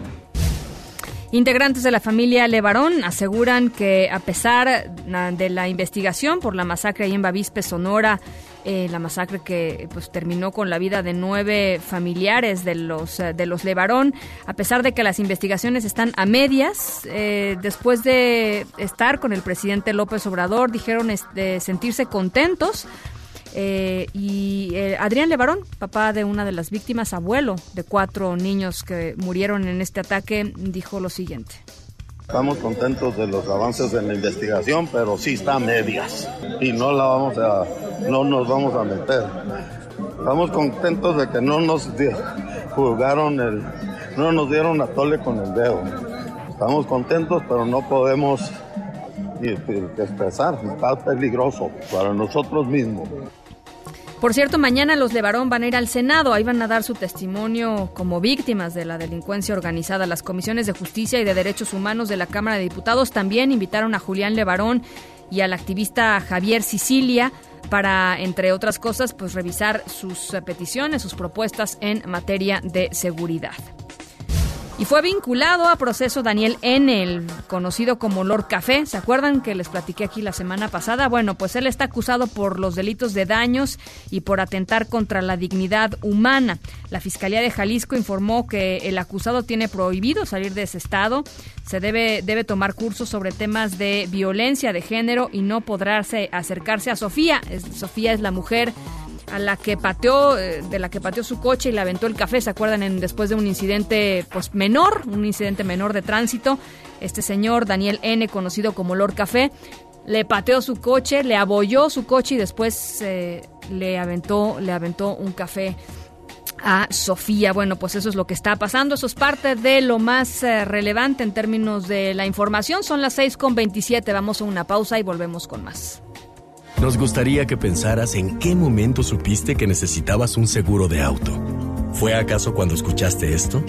Integrantes de la familia Levarón aseguran que a pesar de la investigación por la masacre ahí en Bavispe, Sonora, eh, la masacre que pues terminó con la vida de nueve familiares de los eh, de los Levarón, a pesar de que las investigaciones están a medias, eh, después de estar con el presidente López Obrador, dijeron este, sentirse contentos. y Adrián Levarón, papá de una de las víctimas, abuelo de cuatro niños que murieron en este ataque, dijo lo siguiente. Estamos contentos de los avances en la investigación, pero sí está a medias y no la vamos a, no nos vamos a meter. Estamos contentos de que no nos juzgaron el, no nos dieron a tole con el dedo. Estamos contentos, pero no podemos expresar, está peligroso para nosotros mismos. Por cierto, mañana los Levarón van a ir al Senado. Ahí van a dar su testimonio como víctimas de la delincuencia organizada. Las comisiones de justicia y de derechos humanos de la Cámara de Diputados también invitaron a Julián Levarón y al activista Javier Sicilia para, entre otras cosas, pues revisar sus peticiones, sus propuestas en materia de seguridad. Y fue vinculado a proceso Daniel N., el conocido como Lord Café. ¿Se acuerdan que les platiqué aquí la semana pasada? Bueno, pues él está acusado por los delitos de daños y por atentar contra la dignidad humana. La Fiscalía de Jalisco informó que el acusado tiene prohibido salir de ese estado. Se debe, debe tomar cursos sobre temas de violencia de género y no podrá acercarse a Sofía. Sofía es la mujer a la que pateó, eh, de la que pateó su coche y le aventó el café, ¿se acuerdan? En, después de un incidente pues menor, un incidente menor de tránsito, este señor Daniel N, conocido como Lord Café, le pateó su coche, le abolló su coche y después eh, le aventó, le aventó un café a Sofía. Bueno, pues eso es lo que está pasando. Eso es parte de lo más eh, relevante en términos de la información. Son las 6 con 27. Vamos a una pausa y volvemos con más. Nos gustaría que pensaras en qué momento supiste que necesitabas un seguro de auto. ¿Fue acaso cuando escuchaste esto?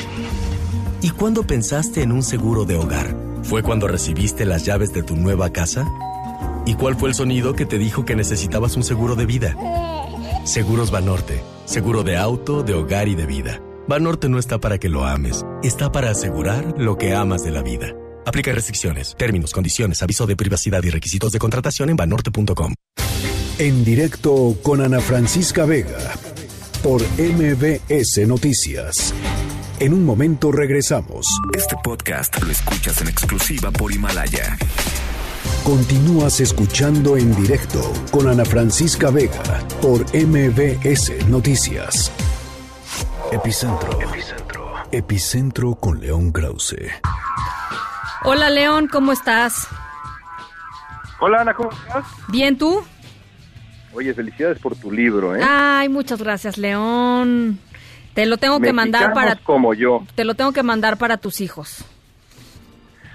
¿Y cuándo pensaste en un seguro de hogar? ¿Fue cuando recibiste las llaves de tu nueva casa? ¿Y cuál fue el sonido que te dijo que necesitabas un seguro de vida? Seguros Banorte, seguro de auto, de hogar y de vida. Banorte no está para que lo ames, está para asegurar lo que amas de la vida. Aplica restricciones, términos, condiciones, aviso de privacidad y requisitos de contratación en banorte.com. En directo con Ana Francisca Vega por MBS Noticias. En un momento regresamos. Este podcast lo escuchas en exclusiva por Himalaya. Continúas escuchando en directo con Ana Francisca Vega por MBS Noticias. Epicentro. Epicentro. Epicentro con León Krause. Hola León, ¿cómo estás? Hola Ana, ¿cómo estás? Bien, ¿tú? Oye, felicidades por tu libro, ¿eh? Ay, muchas gracias, León. Te lo tengo que mandar para como yo. Te lo tengo que mandar para tus hijos.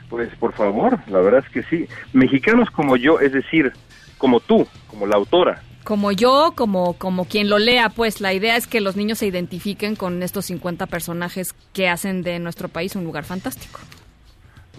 Pues por favor, la verdad es que sí. Mexicanos como yo, es decir, como tú, como la autora. Como yo, como, como quien lo lea, pues la idea es que los niños se identifiquen con estos 50 personajes que hacen de nuestro país un lugar fantástico.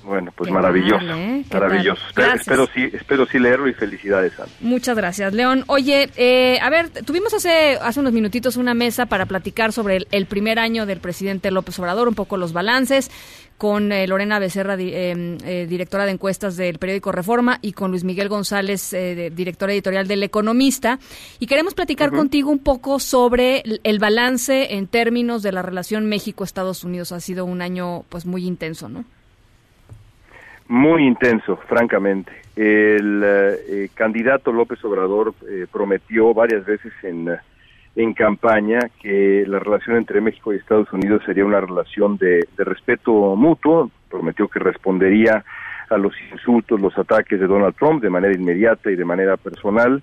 Bueno, pues maravilloso, ¿eh? maravilloso. Espero, sí, espero sí leerlo y felicidades. Muchas gracias, León. Oye, eh, a ver, tuvimos hace hace unos minutitos una mesa para platicar sobre el, primer año del presidente López Obrador, un poco los balances con eh, Lorena Becerra, directora de encuestas del periódico Reforma, y con Luis Miguel González, director editorial del Economista. Y queremos platicar contigo un poco sobre el balance en términos de la relación México-Estados Unidos. Ha sido un año pues muy intenso, ¿no? Muy intenso, francamente. El eh, eh, candidato López Obrador eh, prometió varias veces en, en campaña que la relación entre México y Estados Unidos sería una relación de, de respeto mutuo, prometió que respondería a los insultos, los ataques de Donald Trump de manera inmediata y de manera personal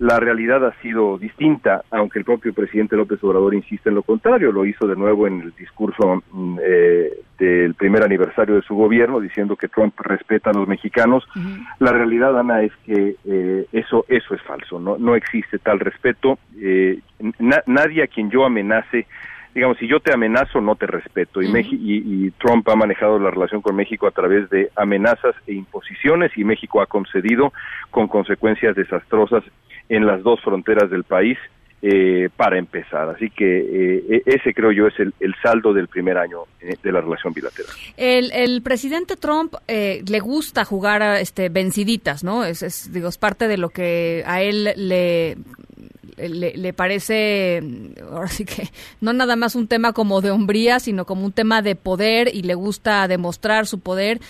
la realidad ha sido distinta, aunque el propio presidente López Obrador insiste en lo contrario. Lo hizo de nuevo en el discurso mm, eh, del primer aniversario de su gobierno, diciendo que Trump respeta a los mexicanos. La realidad, Ana, es que eh, eso eso es falso. No, no existe tal respeto. Eh, nadie a quien yo amenace digamos, si yo te amenazo, no te respeto. Y, y, y, Trump ha manejado la relación con México a través de amenazas e imposiciones y México ha concedido con consecuencias desastrosas en las dos fronteras del país eh, para empezar. Así que eh, e-, ese creo yo es el, saldo del primer año eh, de la relación bilateral. El, presidente Trump le gusta jugar a, este venciditas, ¿no? Es, es, digo, es parte de lo que a él le le, le, parece, ahora sí que, no nada más un tema como de hombría, sino como un tema de poder y le gusta demostrar su poder.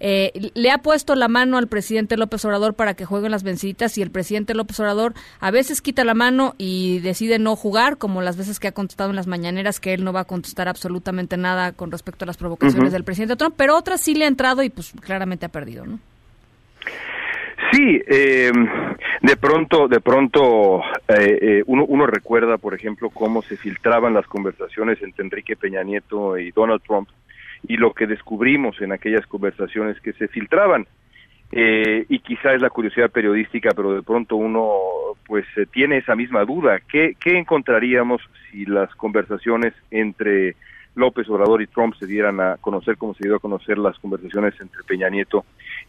Eh, le ha puesto la mano al presidente López Obrador para que jueguen las venciditas y el presidente López Obrador a veces quita la mano y decide no jugar, como las veces que ha contestado en las mañaneras que él no va a contestar absolutamente nada con respecto a las provocaciones del presidente Trump, pero otras sí le ha entrado y pues claramente ha perdido, ¿no? Sí, eh, de pronto, de pronto eh, eh, uno, uno recuerda, por ejemplo, cómo se filtraban las conversaciones entre Enrique Peña Nieto y Donald Trump y lo que descubrimos en aquellas conversaciones que se filtraban. Eh, y quizá es la curiosidad periodística, pero de pronto uno pues tiene esa misma duda. ¿Qué, ¿Qué encontraríamos si las conversaciones entre López Obrador y Trump se dieran a conocer como se dio a conocer las conversaciones entre Peña Nieto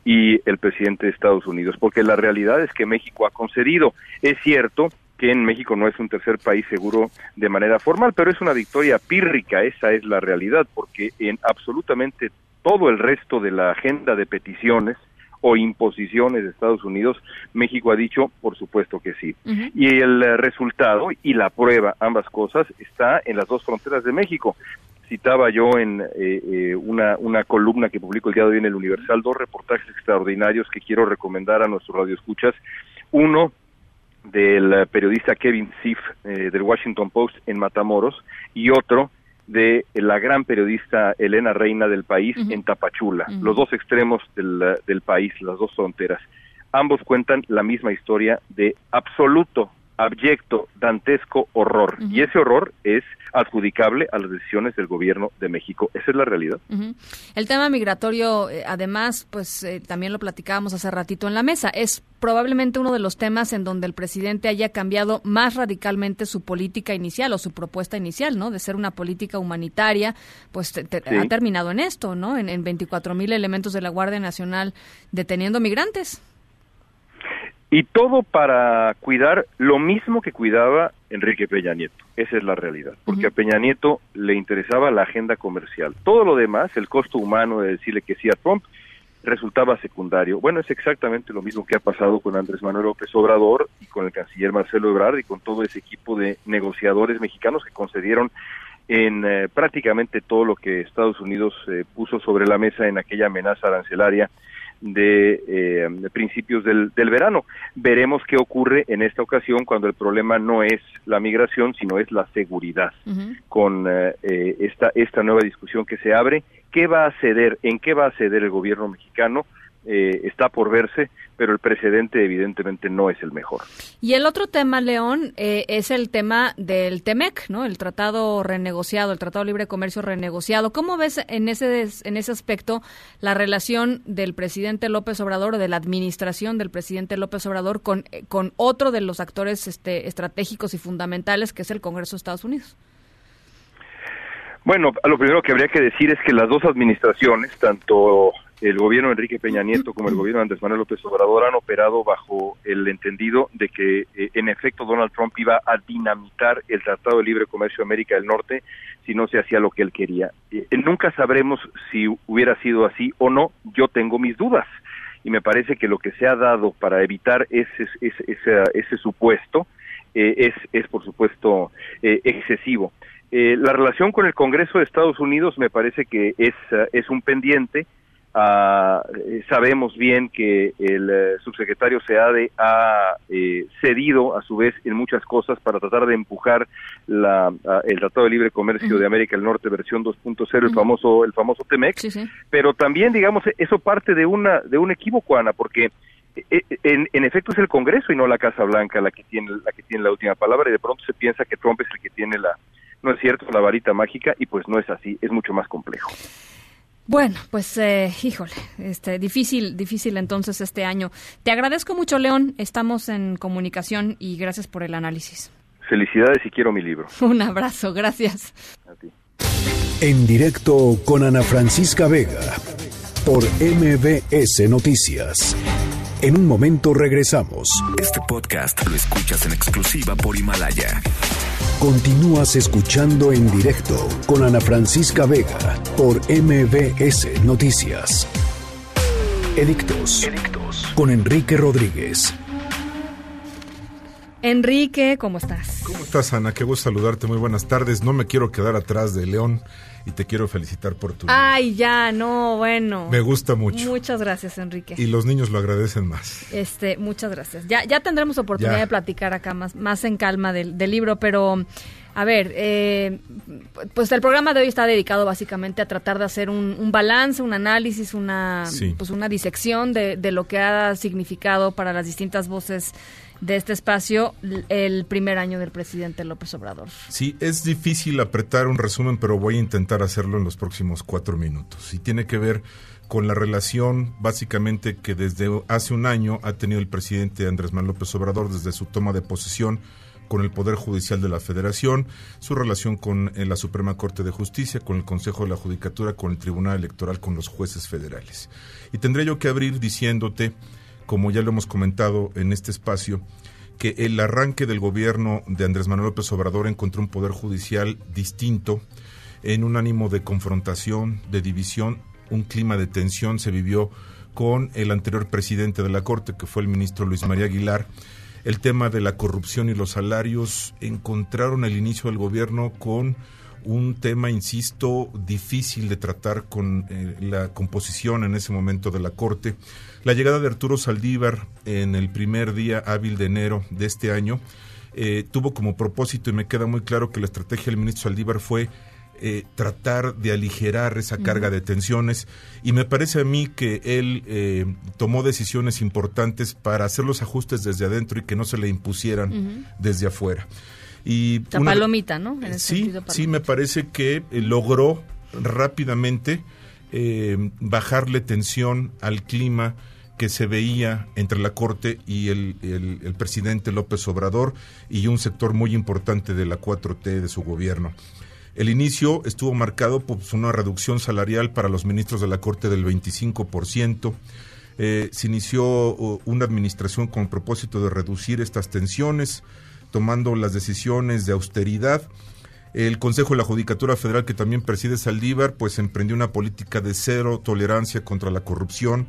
y el presidente de Estados Unidos, porque la realidad es que México ha concedido. Es cierto que en México no es un tercer país seguro de manera formal, pero es una victoria pírrica, esa es la realidad, porque en absolutamente todo el resto de la agenda de peticiones o imposiciones de Estados Unidos, México ha dicho, por supuesto que sí. Y el eh, resultado y la prueba, ambas cosas, está en las dos fronteras de México citaba yo en eh, eh, una, una columna que publico el día de hoy en el Universal, dos reportajes extraordinarios que quiero recomendar a nuestros radioescuchas. Uno del periodista Kevin Siff eh, del Washington Post en Matamoros y otro de la gran periodista Elena Reina del país en Tapachula, los dos extremos del, del país, las dos fronteras. Ambos cuentan la misma historia de absoluto abyecto, dantesco horror. Y ese horror es adjudicable a las decisiones del gobierno de México. Esa es la realidad. El tema migratorio, eh, además, pues eh, también lo platicábamos hace ratito en la mesa, es probablemente uno de los temas en donde el presidente haya cambiado más radicalmente su política inicial o su propuesta inicial, ¿no? De ser una política humanitaria, pues ha terminado en esto, ¿no? En, en 24 mil elementos de la Guardia Nacional deteniendo migrantes. Y todo para cuidar lo mismo que cuidaba Enrique Peña Nieto. Esa es la realidad. Porque a Peña Nieto le interesaba la agenda comercial. Todo lo demás, el costo humano de decirle que sí a Trump, resultaba secundario. Bueno, es exactamente lo mismo que ha pasado con Andrés Manuel López Obrador y con el canciller Marcelo Ebrard y con todo ese equipo de negociadores mexicanos que concedieron en eh, prácticamente todo lo que Estados Unidos eh, puso sobre la mesa en aquella amenaza arancelaria de, eh, principios del, del, verano. Veremos qué ocurre en esta ocasión cuando el problema no es la migración, sino es la seguridad. Con eh, eh, esta, esta nueva discusión que se abre, ¿qué va a ceder, en qué va a ceder el gobierno mexicano eh, está por verse, pero el precedente evidentemente no es el mejor. Y el otro tema, León, eh, es el tema del TEMEC, ¿no? El tratado renegociado, el Tratado Libre de Comercio renegociado. ¿Cómo ves en ese, en ese aspecto la relación del presidente López Obrador o de la administración del presidente López Obrador con, con otro de los actores este, estratégicos y fundamentales que es el Congreso de Estados Unidos? Bueno, lo primero que habría que decir es que las dos administraciones, tanto el gobierno de Enrique Peña Nieto como el gobierno de Andrés Manuel López Obrador han operado bajo el entendido de que eh, en efecto Donald Trump iba a dinamitar el Tratado de Libre Comercio de América del Norte si no se hacía lo que él quería. Eh, nunca sabremos si hubiera sido así o no, yo tengo mis dudas y me parece que lo que se ha dado para evitar ese, ese, ese, supuesto eh, es, es, por supuesto, excesivo. la relación con el Congreso de Estados Unidos me parece que es un pendiente Ah, eh, sabemos bien que el eh, subsecretario SEADE ha eh, cedido a su vez en muchas cosas para tratar de empujar la, ah, el Tratado de Libre Comercio de América del Norte versión 2.0, el famoso el famoso TEMEC, pero también digamos eso parte de una de un equívoco Ana, porque en, en, efecto es el Congreso y no la Casa Blanca la que tiene la que tiene la última palabra y de pronto se piensa que Trump es el que tiene la no es cierto la varita mágica y pues no es así, es mucho más complejo. Bueno, pues eh, híjole, este difícil, difícil entonces este año. Te agradezco mucho, León. Estamos en comunicación y gracias por el análisis. Felicidades y quiero mi libro. Un abrazo, gracias. A ti. En directo con Ana Francisca Vega por MBS Noticias. En un momento regresamos. Este podcast lo escuchas en exclusiva por Himalaya. Continúas escuchando en directo con Ana Francisca Vega por MBS Noticias. Edictos. Con Enrique Rodríguez. Enrique, ¿cómo estás? ¿Cómo estás, Ana? Qué gusto saludarte. Muy buenas tardes. No me quiero quedar atrás de León y te quiero felicitar por tu. Ay, ya, no, bueno. Me gusta mucho. Muchas gracias, Enrique. Y los niños lo agradecen más. Este, muchas gracias. Ya, ya tendremos oportunidad de platicar acá más, más en calma del, libro, pero. A ver, eh, pues el programa de hoy está dedicado básicamente a tratar de hacer un, balance, un análisis, una, pues una disección de, de, lo que ha significado para las distintas voces de este espacio el primer año del presidente López Obrador. Sí, es difícil apretar un resumen, pero voy a intentar hacerlo en los próximos cuatro minutos. Y tiene que ver con la relación básicamente que desde hace un año ha tenido el presidente Andrés Manuel López Obrador desde su toma de posesión con el Poder Judicial de la Federación, su relación con eh, la Suprema Corte de Justicia, con el Consejo de la Judicatura, con el Tribunal Electoral, con los jueces federales. Y tendré yo que abrir diciéndote como ya lo hemos comentado en este espacio, que el arranque del gobierno de Andrés Manuel López Obrador encontró un poder judicial distinto, en un ánimo de confrontación, de división, un clima de tensión se vivió con el anterior presidente de la Corte, que fue el ministro Luis María Aguilar. El tema de la corrupción y los salarios encontraron el inicio del gobierno con un tema, insisto, difícil de tratar con eh, la composición en ese momento de la Corte. La llegada de Arturo Saldívar en el primer día hábil de enero de este año eh, tuvo como propósito, y me queda muy claro que la estrategia del ministro Saldívar fue eh, tratar de aligerar esa carga de tensiones y me parece a mí que él tomó decisiones importantes para hacer los ajustes desde adentro y que no se le impusieran desde afuera. Y la palomita, ¿no? sí, sí, me parece que eh, logró rápidamente eh, bajarle tensión al clima que se veía entre la Corte y el, el, presidente López Obrador y un sector muy importante de la 4T de su gobierno. El inicio estuvo marcado por pues, una reducción salarial para los ministros de la Corte del 25%. Eh, se inició una administración con el propósito de reducir estas tensiones tomando las decisiones de austeridad. El Consejo de la Judicatura Federal, que también preside Saldívar, pues emprendió una política de cero tolerancia contra la corrupción,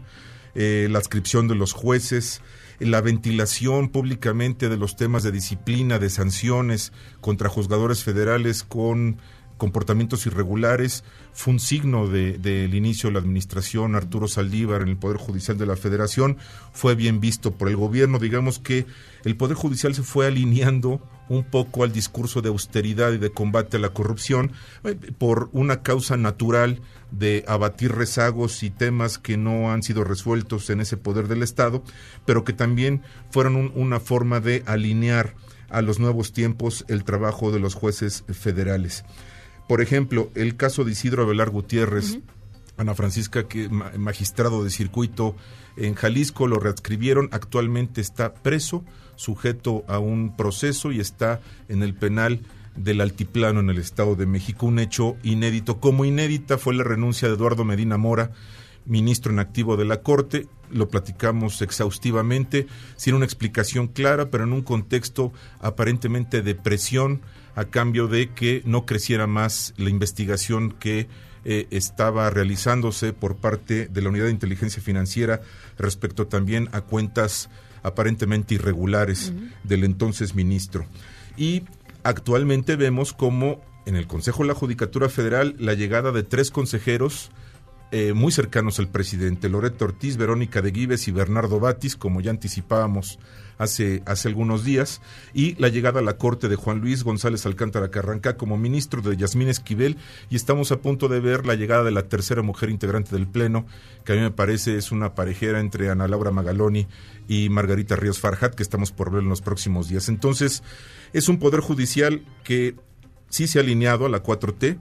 eh, la adscripción de los jueces, la ventilación públicamente de los temas de disciplina, de sanciones contra juzgadores federales con comportamientos irregulares, fue un signo del de, inicio de la administración Arturo Saldívar en el Poder Judicial de la Federación, fue bien visto por el gobierno, digamos que el Poder Judicial se fue alineando un poco al discurso de austeridad y de combate a la corrupción eh, por una causa natural de abatir rezagos y temas que no han sido resueltos en ese poder del Estado, pero que también fueron una forma de alinear a los nuevos tiempos el trabajo de los jueces federales. Por ejemplo, el caso de Isidro Avelar Gutiérrez, Ana Francisca, que magistrado de circuito en Jalisco, lo readscribieron, actualmente está preso, sujeto a un proceso y está en el penal del Altiplano en el Estado de México, un hecho inédito. Como inédita fue la renuncia de Eduardo Medina Mora, ministro en activo de la Corte, lo platicamos exhaustivamente, sin una explicación clara, pero en un contexto aparentemente de presión a cambio de que no creciera más la investigación que eh, estaba realizándose por parte de la Unidad de Inteligencia Financiera respecto también a cuentas aparentemente irregulares del entonces ministro. Y actualmente vemos como en el Consejo de la Judicatura Federal la llegada de tres consejeros eh, muy cercanos al presidente, Loreto Ortiz, Verónica de Gives y Bernardo Batis, como ya anticipábamos hace, hace algunos días, y la llegada a la corte de Juan Luis González Alcántara Carranca como ministro de Yasmín Esquivel, y estamos a punto de ver la llegada de la tercera mujer integrante del Pleno, que a mí me parece es una parejera entre Ana Laura Magaloni y Margarita Ríos Farjat, que estamos por ver en los próximos días. Entonces, es un poder judicial que sí se ha alineado a la 4T,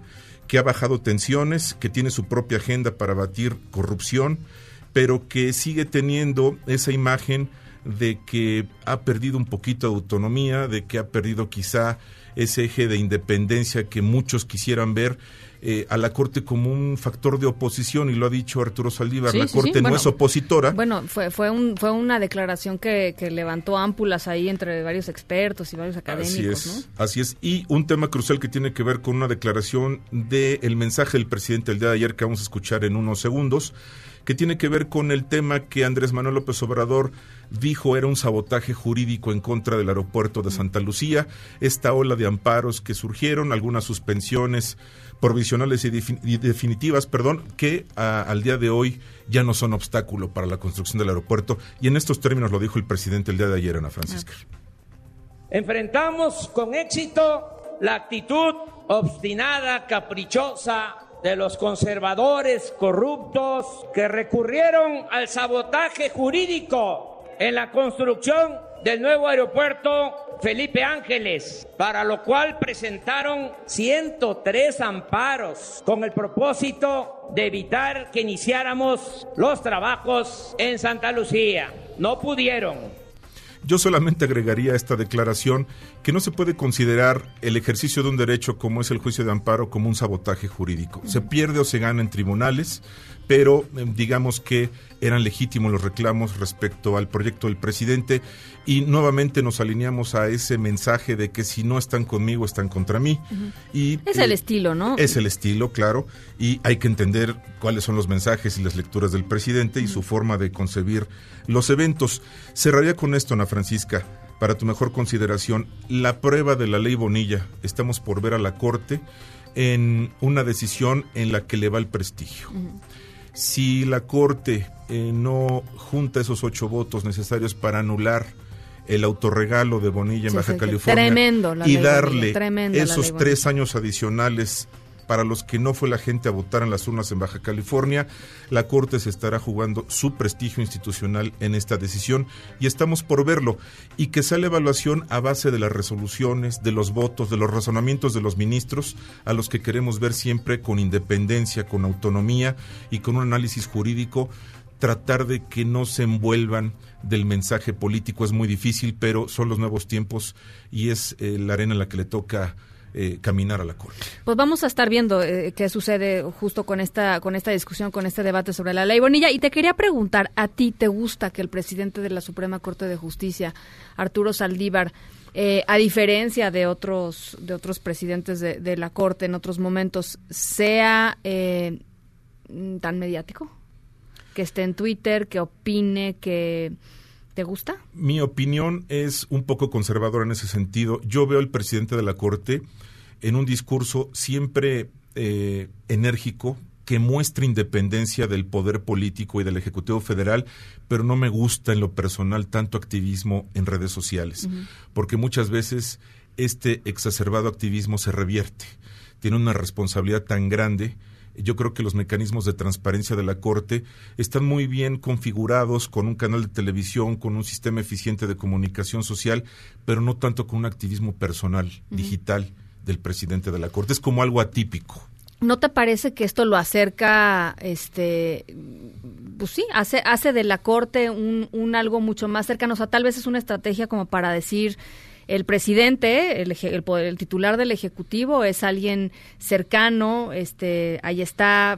que ha bajado tensiones, que tiene su propia agenda para batir corrupción, pero que sigue teniendo esa imagen de que ha perdido un poquito de autonomía, de que ha perdido quizá ese eje de independencia que muchos quisieran ver eh, a la Corte como un factor de oposición y lo ha dicho Arturo Saldívar, la Corte no es opositora. Bueno, fue, fue, un, fue una declaración que, que, levantó ámpulas ahí entre varios expertos y varios académicos. Así es, así es. Y un tema crucial que tiene que ver con una declaración del mensaje del presidente el día de ayer que vamos a escuchar en unos segundos que tiene que ver con el tema que Andrés Manuel López Obrador dijo era un sabotaje jurídico en contra del aeropuerto de Santa Lucía, esta ola de amparos que surgieron, algunas suspensiones provisionales y, definitivas, perdón, que al día de hoy ya no son obstáculo para la construcción del aeropuerto. Y en estos términos lo dijo el presidente el día de ayer, Ana Francisca. Enfrentamos con éxito la actitud obstinada, caprichosa de los conservadores corruptos que recurrieron al sabotaje jurídico en la construcción del nuevo aeropuerto Felipe Ángeles, para lo cual presentaron 103 amparos con el propósito de evitar que iniciáramos los trabajos en Santa Lucía. No pudieron. Yo solamente agregaría esta declaración que no se puede considerar el ejercicio de un derecho como es el juicio de amparo como un sabotaje jurídico. Se pierde o se gana en tribunales, pero em, digamos que eran legítimos los reclamos respecto al proyecto del presidente y nuevamente nos alineamos a ese mensaje de que si no están conmigo están contra mí. Y es el eh, estilo no es el estilo claro y hay que entender cuáles son los mensajes y las lecturas del presidente y su forma de concebir los eventos. Cerraría con esto Ana Francisca para tu mejor consideración la prueba de la ley Bonilla. Estamos por ver a la corte en una decisión en la que le va el prestigio si la Corte eh, no junta esos ocho votos necesarios para anular el autorregalo de Bonilla en Baja California y darle esos tres años adicionales para los que no fue la gente a votar en las urnas en Baja California, la Corte se estará jugando su prestigio institucional en esta decisión y estamos por verlo. Y que sea la evaluación a base de las resoluciones, de los votos, de los razonamientos de los ministros, a los que queremos ver siempre con independencia, con autonomía y con un análisis jurídico tratar de que no se envuelvan del mensaje político es muy difícil, pero son los nuevos tiempos y es eh, la arena en la que le toca eh, caminar a la Corte. Pues vamos a estar viendo eh, qué sucede justo con esta, con esta discusión, con este debate sobre la ley Bonilla. Y te quería preguntar, ¿a ti te gusta que el presidente de la Suprema Corte de Justicia, Arturo Saldívar, eh, a diferencia de otros, de otros presidentes de, de, la Corte en otros momentos, sea tan mediático? Que esté en Twitter, que opine, que ¿Te gusta? Mi opinión es un poco conservadora en ese sentido. Yo veo al presidente de la Corte en un discurso siempre eh, enérgico que muestra independencia del poder político y del Ejecutivo Federal, pero no me gusta en lo personal tanto activismo en redes sociales, porque muchas veces este exacerbado activismo se revierte. Tiene una responsabilidad tan grande yo creo que los mecanismos de transparencia de la Corte están muy bien configurados con un canal de televisión, con un sistema eficiente de comunicación social, pero no tanto con un activismo personal, digital del presidente de la Corte. Es como algo atípico. ¿No te parece que esto lo acerca, este, pues sí, hace, hace de la corte un, un algo mucho más cercano? O sea, tal vez es una estrategia como para decir, el presidente, el, el, el, titular del ejecutivo es alguien cercano, este, ahí está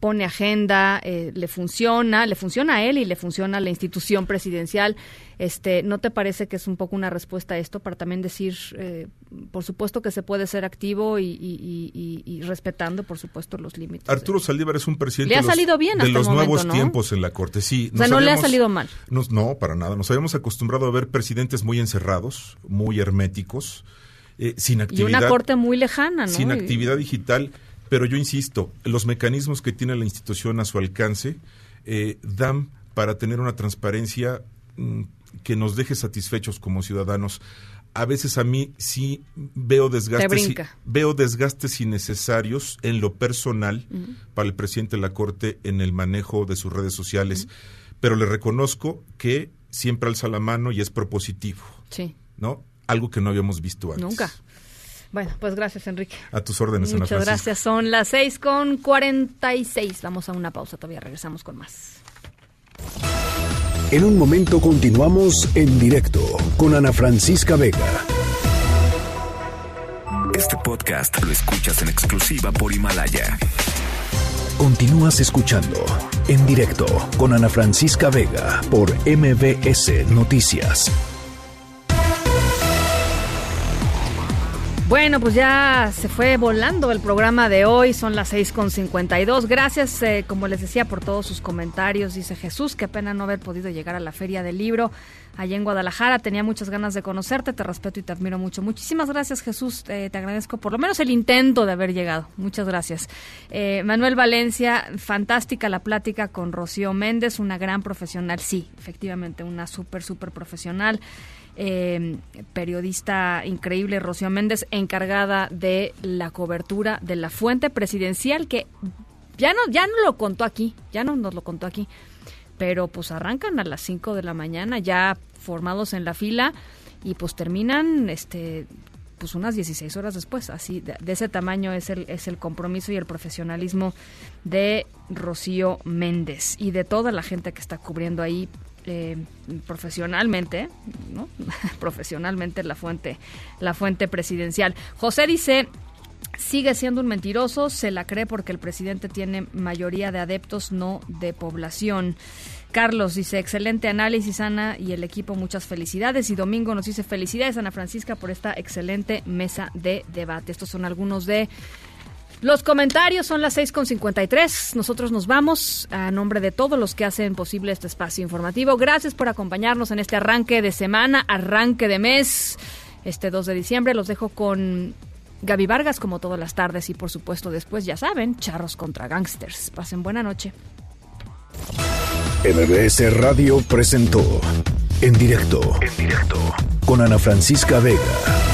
pone agenda, eh, le funciona, le funciona a él y le funciona a la institución presidencial. Este, ¿No te parece que es un poco una respuesta a esto para también decir, eh, por supuesto que se puede ser activo y, respetando, por supuesto, los límites? Arturo Saldívar es un presidente le ha salido bien de los nuevos ¿no? tiempos en la Corte. Sí, o sea, no le ha salido mal. no, para nada. Nos habíamos acostumbrado a ver presidentes muy encerrados, muy herméticos, eh, sin actividad. Y una Corte muy lejana, ¿no? Sin actividad digital pero yo insisto, los mecanismos que tiene la institución a su alcance eh, dan para tener una transparencia mm, que nos deje satisfechos como ciudadanos. A veces a mí sí veo desgastes, veo desgastes innecesarios en lo personal para el presidente de la Corte en el manejo de sus redes sociales, pero le reconozco que siempre alza la mano y es propositivo. Sí. ¿No? Algo que no habíamos visto antes. Nunca. Bueno, pues gracias, Enrique. A tus órdenes, Muchas gracias. Son las seis con seis. Vamos a una pausa, todavía regresamos con más. En un momento continuamos en directo con Ana Francisca Vega. Este podcast lo escuchas en exclusiva por Himalaya. Continúas escuchando en directo con Ana Francisca Vega por MBS Noticias. Bueno, pues ya se fue volando el programa de hoy, son las 6.52. Gracias, eh, como les decía, por todos sus comentarios. Dice Jesús, qué pena no haber podido llegar a la feria del libro allá en Guadalajara. Tenía muchas ganas de conocerte, te respeto y te admiro mucho. Muchísimas gracias, Jesús. te agradezco por lo menos el intento de haber llegado. Muchas gracias. Eh, Manuel Valencia, fantástica la plática con Rocío Méndez, una gran profesional. Sí, efectivamente, una súper, súper profesional eh, periodista increíble, Rocío Méndez, encargada de la cobertura de la fuente presidencial, que ya no, ya no lo contó aquí, ya no nos lo contó aquí, pero pues arrancan a las 5 de la mañana, ya formados en la fila, y pues terminan este pues unas 16 horas después, así de, de, ese tamaño es el, es el compromiso y el profesionalismo de Rocío Méndez y de toda la gente que está cubriendo ahí eh, profesionalmente, ¿no? profesionalmente la fuente, la fuente presidencial. José dice, sigue siendo un mentiroso, se la cree porque el presidente tiene mayoría de adeptos, no de población. Carlos dice, excelente análisis, Ana, y el equipo, muchas felicidades. Y Domingo nos dice, felicidades, Ana Francisca, por esta excelente mesa de debate. Estos son algunos de los comentarios son las 6.53. Nosotros nos vamos a nombre de todos los que hacen posible este espacio informativo. Gracias por acompañarnos en este arranque de semana, arranque de mes, este 2 de diciembre. Los dejo con Gaby Vargas como todas las tardes y por supuesto después, ya saben, charros contra gangsters. Pasen buena noche. MBS Radio presentó en directo, en directo con Ana Francisca Vega